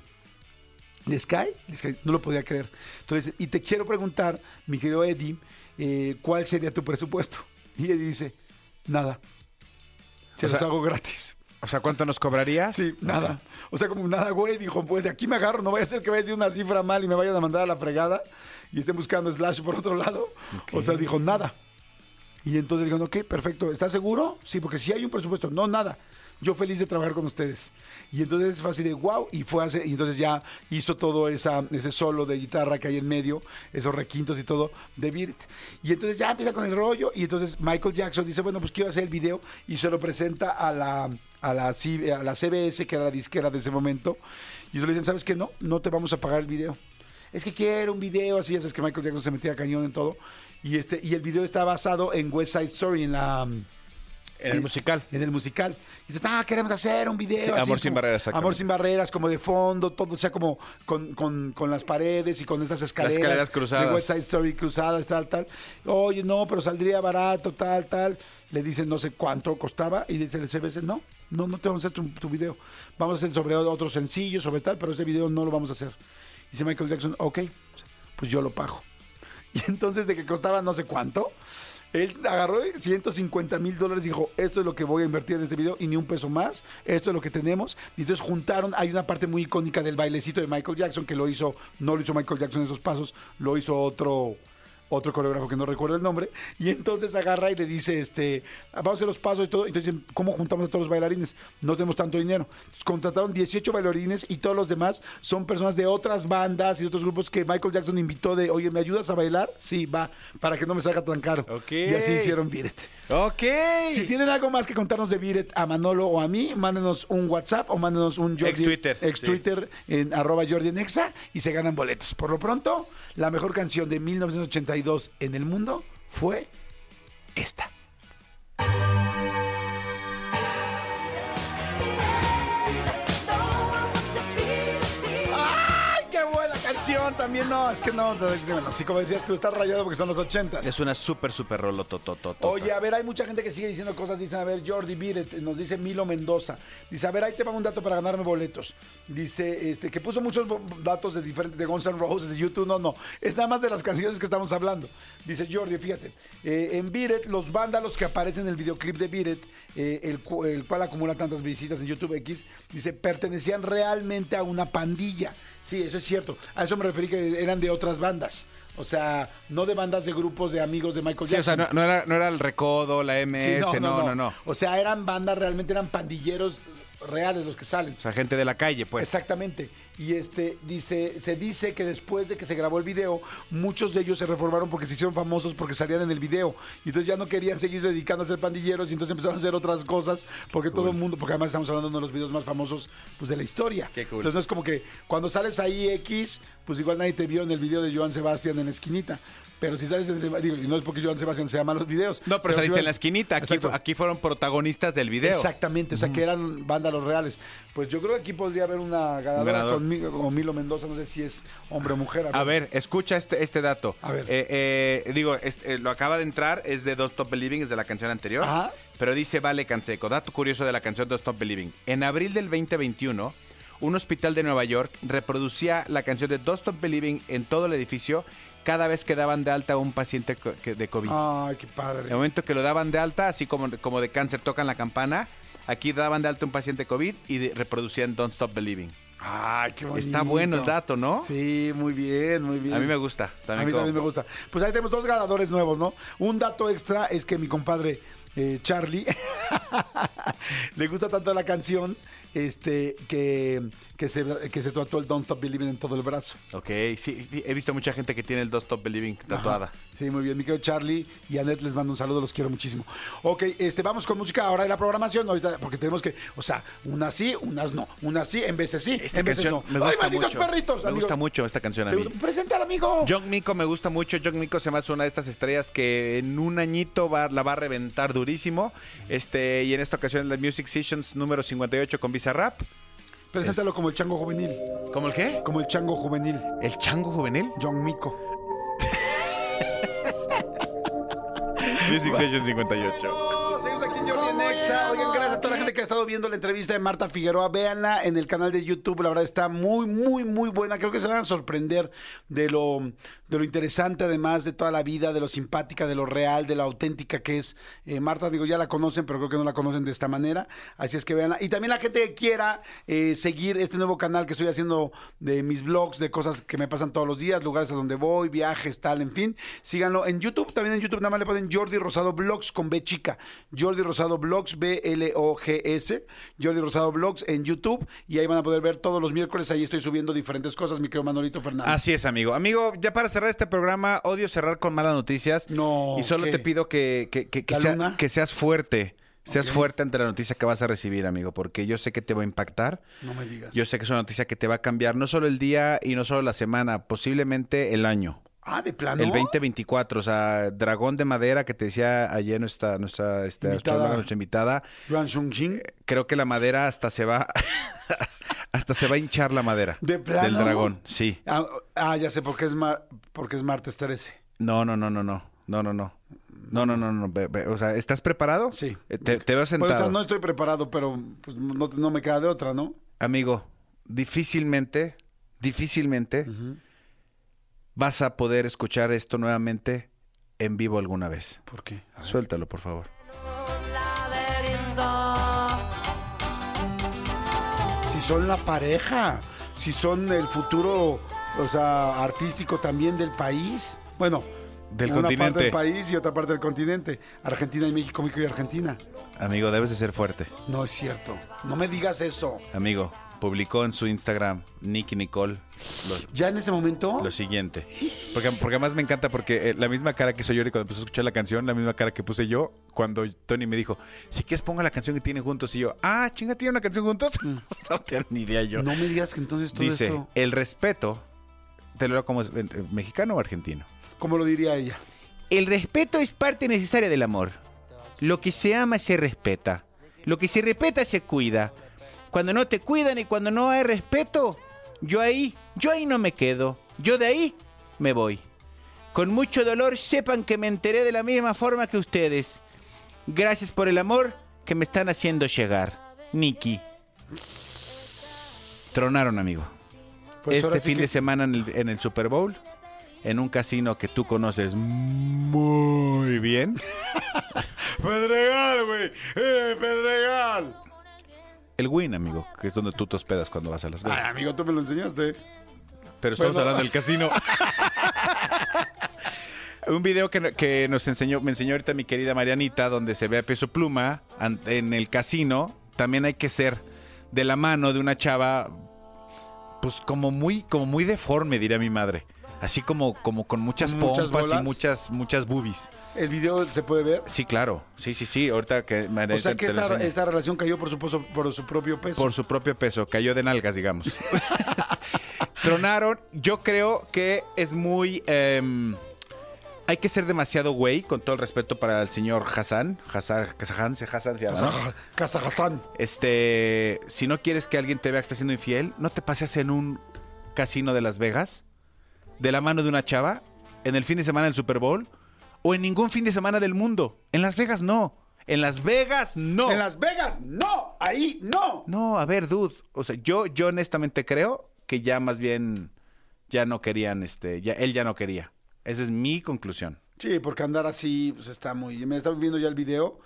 ¿Les cae? Les cae. No lo podía creer. Entonces, y te quiero preguntar, mi querido Eddie, eh, ¿cuál sería tu presupuesto? <laughs> Y Eddie dice, nada. Se O los sea- hago gratis. O sea, ¿cuánto nos cobrarías? Sí, nada. O sea, como nada, güey. Dijo, pues de aquí me agarro. No vaya a ser que vaya a decir una cifra mal y me vayan a mandar a la fregada y estén buscando slash por otro lado. O sea, dijo, nada. Y entonces dijo, ok, perfecto. ¿Estás seguro? Sí, porque si hay un presupuesto. No, nada. Yo feliz de trabajar con ustedes. Y entonces fue así de wow. Y fue hace, y entonces ya hizo todo esa, ese solo de guitarra que hay en medio, esos requintos y todo de It. Y entonces ya empieza con el rollo. Y entonces Michael Jackson dice, bueno, pues quiero hacer el video. Y se lo presenta a la, a la, a la CBS, que era la disquera de ese momento. Y ellos le dicen, ¿sabes qué? No, no te vamos a pagar el video. Es que quiero un video así, es que Michael Jackson se metía cañón en todo. Y, este, y el video está basado en West Side Story, en la En el musical. en el musical. Y dice, ah, queremos hacer un video. Sí, así Amor sin como- barreras, exactamente. Amor sin barreras, como de fondo, todo, o sea, como con, con- con las paredes y con estas escaleras. escaleras cruzadas. De West Side Story cruzadas, tal, tal. Oye, no, pero saldría barato, tal, tal. Le dicen no sé cuánto costaba y dice el CBS, no, no, no te vamos a hacer tu, tu video. Vamos a hacer sobre otros sencillos, sobre tal, pero ese video no lo vamos a hacer. Dice Michael Jackson, ok, pues yo lo pago. <laughs> Y entonces de que costaba no sé cuánto, él agarró 150 mil dólares y dijo, esto es lo que voy a invertir en este video y ni un peso más, esto es lo que tenemos. Y entonces juntaron, hay una parte muy icónica del bailecito de Michael Jackson que lo hizo, no lo hizo Michael Jackson en esos pasos, lo hizo otro otro coreógrafo que no recuerdo el nombre, y entonces agarra y le dice, este, vamos a hacer los pasos y todo, entonces dicen, ¿cómo juntamos a todos los bailarines? No tenemos tanto dinero. Entonces, contrataron 18 bailarines y todos los demás son personas de otras bandas y de otros grupos que Michael Jackson invitó de, oye, ¿me ayudas a bailar? Sí, va, para que no me salga tan caro. Ok. Y así hicieron It. Ok. Si tienen algo más que contarnos de It a Manolo o a mí, mándenos un WhatsApp o mándenos un Jordi- Ex Twitter, ex sí. Twitter en arroba Jordi en Exa y se ganan boletos. Por lo pronto, la mejor canción de 1982 en el mundo fue esta. También no, es que no, bueno, sí, como decías tú, estás rayado porque son los ochentas. Es una súper, súper rolo totototota. Oye, a ver, hay mucha gente que sigue diciendo cosas. Dicen, a ver, Jordi Biret, nos dice Milo Mendoza. Dice, a ver, ahí te va un dato para ganarme boletos. Dice, este, que puso muchos datos de diferentes, de Guns N' Roses, de YouTube. No, no, es nada más de las canciones que estamos hablando. Dice Jordi, fíjate, en Biret, los vándalos que aparecen en el videoclip de Biret, el cual acumula tantas visitas en YouTube X, dice, pertenecían realmente a una pandilla. Sí, eso es cierto. A eso me referí que eran de otras bandas. O sea, no de bandas de grupos de amigos de Michael Sí, o Jackson. sea, no, no era, no era el Recodo, la Sí, MS, no, no, no. O sea, eran bandas, realmente eran pandilleros reales los que salen. O sea, gente de la calle, pues. Exactamente. Y este dice, se dice que después de que se grabó el video, muchos de ellos se reformaron porque se hicieron famosos porque salían en el video. Y entonces ya no querían seguir dedicando a ser pandilleros y entonces empezaron a hacer otras cosas porque todo el mundo, porque además estamos hablando de uno de los videos más famosos pues, de la historia. Qué cool. Entonces no es como que cuando sales ahí X, pues igual nadie te vio en el video de Joan Sebastián en la esquinita. Pero si sales digo, y no es porque Joan Sebastián sea malos videos. No, pero saliste en vas- la esquinita. Aquí, aquí fueron protagonistas del video. Exactamente, o sea, que eran vándalos reales. Pues yo creo que aquí podría haber una ganadora ganador. con, Mi- con Milo Mendoza, no sé si es hombre o mujer. A ver, escucha este, este dato. A ver. Eh, eh, digo, este, eh, lo acaba de entrar, es de Don't Stop Believing, es de la canción anterior. Ajá. Pero dice Vale Canseco, dato curioso de la canción Don't Stop Believing. En abril del 2021 un hospital de Nueva York reproducía la canción de Don't Stop Believing en todo el edificio cada vez que daban de alta a un paciente de COVID. Ay, qué En el padre. momento que lo daban de alta, así como, como de cáncer tocan la campana, aquí daban de alta a un paciente COVID y de- reproducían Don't Stop Believing. Ay, qué bonito. Está bueno el dato, ¿no? Sí, muy bien, muy bien. A mí me gusta. A También mí como- también me gusta. Pues ahí tenemos dos ganadores nuevos, ¿no? Un dato extra es que mi compadre eh, Charlie <laughs> le gusta tanto la canción este, que, que, se, que se tatuó el Don't Stop Believing en todo el brazo. Ok, sí, he visto mucha gente que tiene el Don't Stop Believing tatuada. Ajá. Sí, muy bien. Mi querido Charlie y Annette les mando un saludo, los quiero muchísimo. Ok, este, vamos con música ahora de la programación, ahorita, porque tenemos que, o sea, unas sí, unas no. Unas sí, en veces sí, Esta en veces no. me ¡Ay, gusta malditos mucho. perritos! Me amigo! gusta mucho esta canción a ¿Te mí. gusta? Preséntala, amigo. John Mico me gusta mucho. John Mico se me hace una de estas estrellas que en un añito va, la va a reventar durísimo. Este, y en esta ocasión la Music Sessions número 58 con Bizarrap. Preséntalo como el chango juvenil. ¿Cómo el qué? Como el chango juvenil, ¿El chango juvenil? John Mico. <laughs> Music Sessions 58. Oigan, gracias a toda la gente que ha estado viendo la entrevista de Marta Figueroa. Véanla en el canal de YouTube. La verdad está muy, muy, muy buena. Creo que se van a sorprender de lo, de lo interesante, además, de toda la vida, de lo simpática, de lo real, de lo auténtica que es. Eh, Marta, digo, ya la conocen, pero creo que no la conocen de esta manera. Así es que véanla. Y también la gente que quiera eh, seguir este nuevo canal que estoy haciendo de mis blogs, de cosas que me pasan todos los días, lugares a donde voy, viajes, tal, en fin. Síganlo en YouTube. También en YouTube nada más le ponen Jordi Rosado Blogs con B chica. Jordi Rosado Blogs, B-L-O-G-S. Jordi Rosado Blogs en YouTube. Y ahí van a poder ver todos los miércoles. Ahí estoy subiendo diferentes cosas, mi querido Manolito Fernández. Así es, amigo. Amigo, ya para cerrar este programa, odio cerrar con malas noticias. No, Y solo ¿qué? te pido que, que- que- que seas fuerte. Seas fuerte ante la noticia que vas a recibir, amigo, porque yo sé que te va a impactar. No me digas. Yo sé que es una noticia que te va a cambiar no solo el día y no solo la semana, posiblemente el año. Ah, de plano. El 2024, o sea, dragón de madera que te decía ayer nuestra nuestra este, Invitada. nuestra invitada, Yuan Shungjing. creo que la madera hasta se va <laughs> hasta se va a hinchar la madera ¿De plano? del dragón, sí. Ah, ah, ya sé por qué es, mar- porque es martes 13. No, no, no, no, no. No, no, no. No, no, no, no. ve, O sea, ¿estás preparado? Sí. Eh, Te, te veo Pues, sentado. o sea, no estoy preparado, pero pues, no, no me queda de otra, ¿no? Amigo, difícilmente, difícilmente vas a poder escuchar esto nuevamente en vivo alguna vez. ¿Por qué? A ver. Suéltalo, por favor. Si son la pareja, si son el futuro, o sea, artístico también del país. Bueno, Del una parte del país y otra parte del continente. Argentina y México, México y Argentina. Amigo, debes de ser fuerte. No es cierto. No me digas eso. Amigo, publicó en su Instagram, Nicky Nicole, lo, ¿Ya en ese momento? lo siguiente. Porque, porque además me encanta porque eh, la misma cara que hizo Yori cuando empezó a escuchar la canción, la misma cara que puse yo cuando Tony me dijo, si quieres ponga la canción que tienen juntos. Y yo, ah, chinga, ¿tienen una canción juntos? <laughs> no tenía ni idea yo. No me digas que entonces todo Dice, esto... el respeto, te lo como eh, eh, mexicano o argentino. ¿Cómo lo diría ella? El respeto es parte necesaria del amor. Lo que se ama se respeta. Lo que se respeta se cuida. Cuando no te cuidan y cuando no hay respeto, yo ahí, yo ahí no me quedo. Yo de ahí me voy. Con mucho dolor sepan que me enteré de la misma forma que ustedes. Gracias por el amor que me están haciendo llegar. Nikki. Tronaron, amigo. Pues este sí fin que- de semana en el, en el Super Bowl, en un casino que tú conoces muy bien. <laughs> Pedregal, güey. ¡Eh, Pedregal! El Win, amigo, que es donde tú te hospedas cuando vas a Las Ay, Vegas. amigo, tú me lo enseñaste. Pero estamos bueno. hablando del casino. <laughs> Un video que, que nos enseñó, me enseñó ahorita mi querida Marianita, donde se ve a peso pluma en el casino. También hay que ser de la mano de una chava, pues como muy, como muy deforme, diría mi madre. Así como, como con muchas ¿Con muchas pompas bolas? y muchas, muchas boobies. ¿El video se puede ver? Sí, claro. Sí, sí, sí. Ahorita que O Marianita sea que esta, relación cayó por su, por su propio peso. Por su propio peso, cayó de nalgas, digamos. <laughs> Tronaron. Yo creo que es muy. em, hay que ser demasiado güey, con todo el respeto para el señor Hassan. Hassan, Hassan, se- Hassan se llama. ¿no? Casa- Casa Hassan. Este. Si no quieres que alguien te vea que está siendo infiel, no te pases en un casino de Las Vegas, de la mano de una chava, en el fin de semana del Super Bowl, o en ningún fin de semana del mundo. En Las Vegas no. En Las Vegas, no. En Las Vegas, no. Ahí, no. No, a ver, dude. O sea, yo, yo honestamente creo que ya más bien ya no querían, este, ya, él ya no quería. Esa es mi conclusión. Sí, porque andar así, pues está muy. Me estaba viendo ya el video.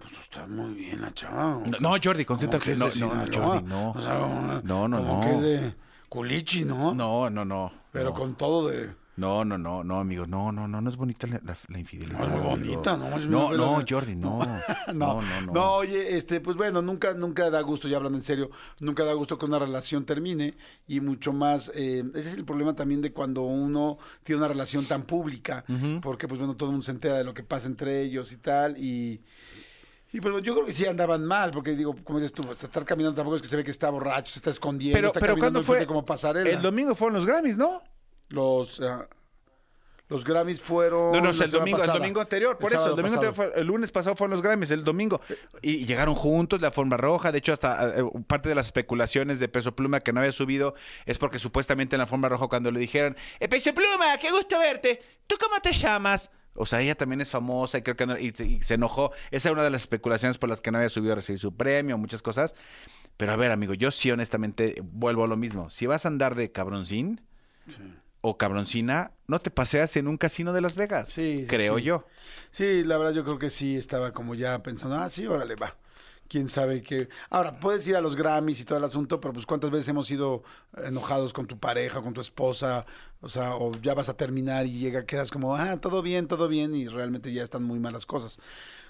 Pues está muy bien la chava. No, no, Jordi, concéntrate. No, no, no. Jordi, no. O sea, No, no, no. que es de culichi, ¿no? No, no, no. Pero no. con todo de. No, no, no, no, amigo. No, no, no, no es bonita la, la- la infidelidad. No, es muy bonita, ¿no? No, no. <laughs> Jordi, no. No, No, no, no. no, oye, este, pues bueno, nunca, nunca da gusto, ya hablando en serio, nunca da gusto que una relación termine y mucho más, eh, ese es el problema también de cuando uno tiene una relación tan pública, porque pues bueno, todo el mundo se entera de lo que pasa entre ellos y tal, y, y pues yo creo que sí andaban mal, porque digo, como dices tú, estar caminando tampoco es que se ve que está borracho, se está escondiendo, Pero, está pero caminando ¿cuándo fue? como pasarela. El domingo fueron los Grammys, ¿no? Los, ah, los Grammys fueron... No, no, el domingo, el domingo anterior, por El eso, el domingo anterior fue- el lunes pasado fueron los Grammys, el domingo. Y, y llegaron juntos, la forma roja. De hecho, hasta eh, parte de las especulaciones de Peso Pluma que no había subido es porque supuestamente en la forma roja cuando le dijeron, eh, Peso Pluma, qué gusto verte. ¿Tú cómo te llamas? O sea, ella también es famosa y creo que no- y, se- y se enojó. Esa era una de las especulaciones por las que no había subido a recibir su premio, muchas cosas. Pero a ver, amigo, yo sí honestamente vuelvo a lo mismo. Si vas a andar de cabroncín o cabroncina, no te paseas en un casino de Las Vegas. Sí, sí, creo sí. yo. Sí, la verdad yo creo que sí estaba como ya pensando, ah, sí, órale, va. Quién sabe qué. Ahora, puedes ir a los Grammys y todo el asunto, pero pues cuántas veces hemos sido enojados con tu pareja, con tu esposa, o sea, o ya vas a terminar y llega, quedas como, ah, todo bien, todo bien, y realmente ya están muy malas cosas.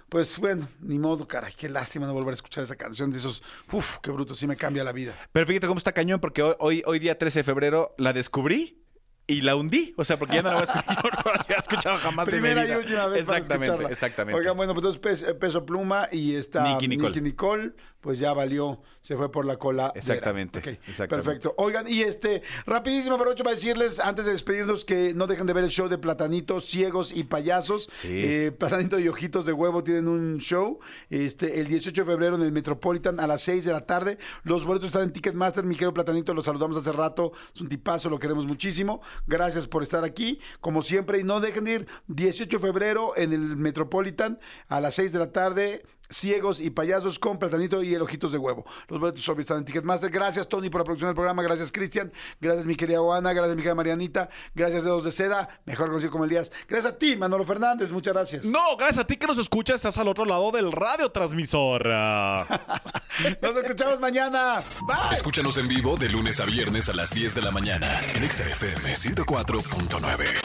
Pues bueno, ni modo, caray, qué lástima no volver a escuchar esa canción de esos, uff, qué bruto, sí me cambia la vida. Pero fíjate cómo está cañón, porque hoy, hoy día 13 de febrero la descubrí y la hundí. O sea, porque ya no la había escuchado, <laughs> no la había escuchado jamás en mi Primera y vida. última vez para Exactamente, escucharla. exactamente. Oigan, bueno, pues entonces Pes- Peso Pluma y esta Nicky Nicole. Nicky Nicole, pues ya valió, se fue por la cola. Exactamente, exactamente. Perfecto. Oigan, y este, rapidísimo, aprovecho para decirles, antes de despedirnos, que no dejen de ver el show de Platanito, Ciegos y Payasos. Sí. Eh, Platanito y Ojitos de Huevo tienen un show este, el 18 de febrero en el Metropolitan a las 6 de la tarde. Los boletos están en Ticketmaster. Mi querido Platanito, lo saludamos hace rato. Es un tipazo, lo queremos muchísimo. Gracias por estar aquí, como siempre. Y no dejen de ir 18 de febrero en el Metropolitan a las 6 de la tarde. Ciegos y payasos con platanito y el ojitos de huevo. Los boletos obvios están en Ticketmaster. Gracias, Tony, por la producción del programa. Gracias, Cristian. Gracias, mi querida Juana. Gracias, mi querida Marianita. Gracias, Dedos de Seda. Mejor conocido como Elías. Gracias a ti, Manolo Fernández. Muchas gracias. No, gracias a ti que nos escuchas, estás al otro lado del radiotransmisor. <laughs> Nos escuchamos mañana. Bye. Escúchanos en vivo de lunes a viernes a las 10 de la mañana en Exa FM 104.9.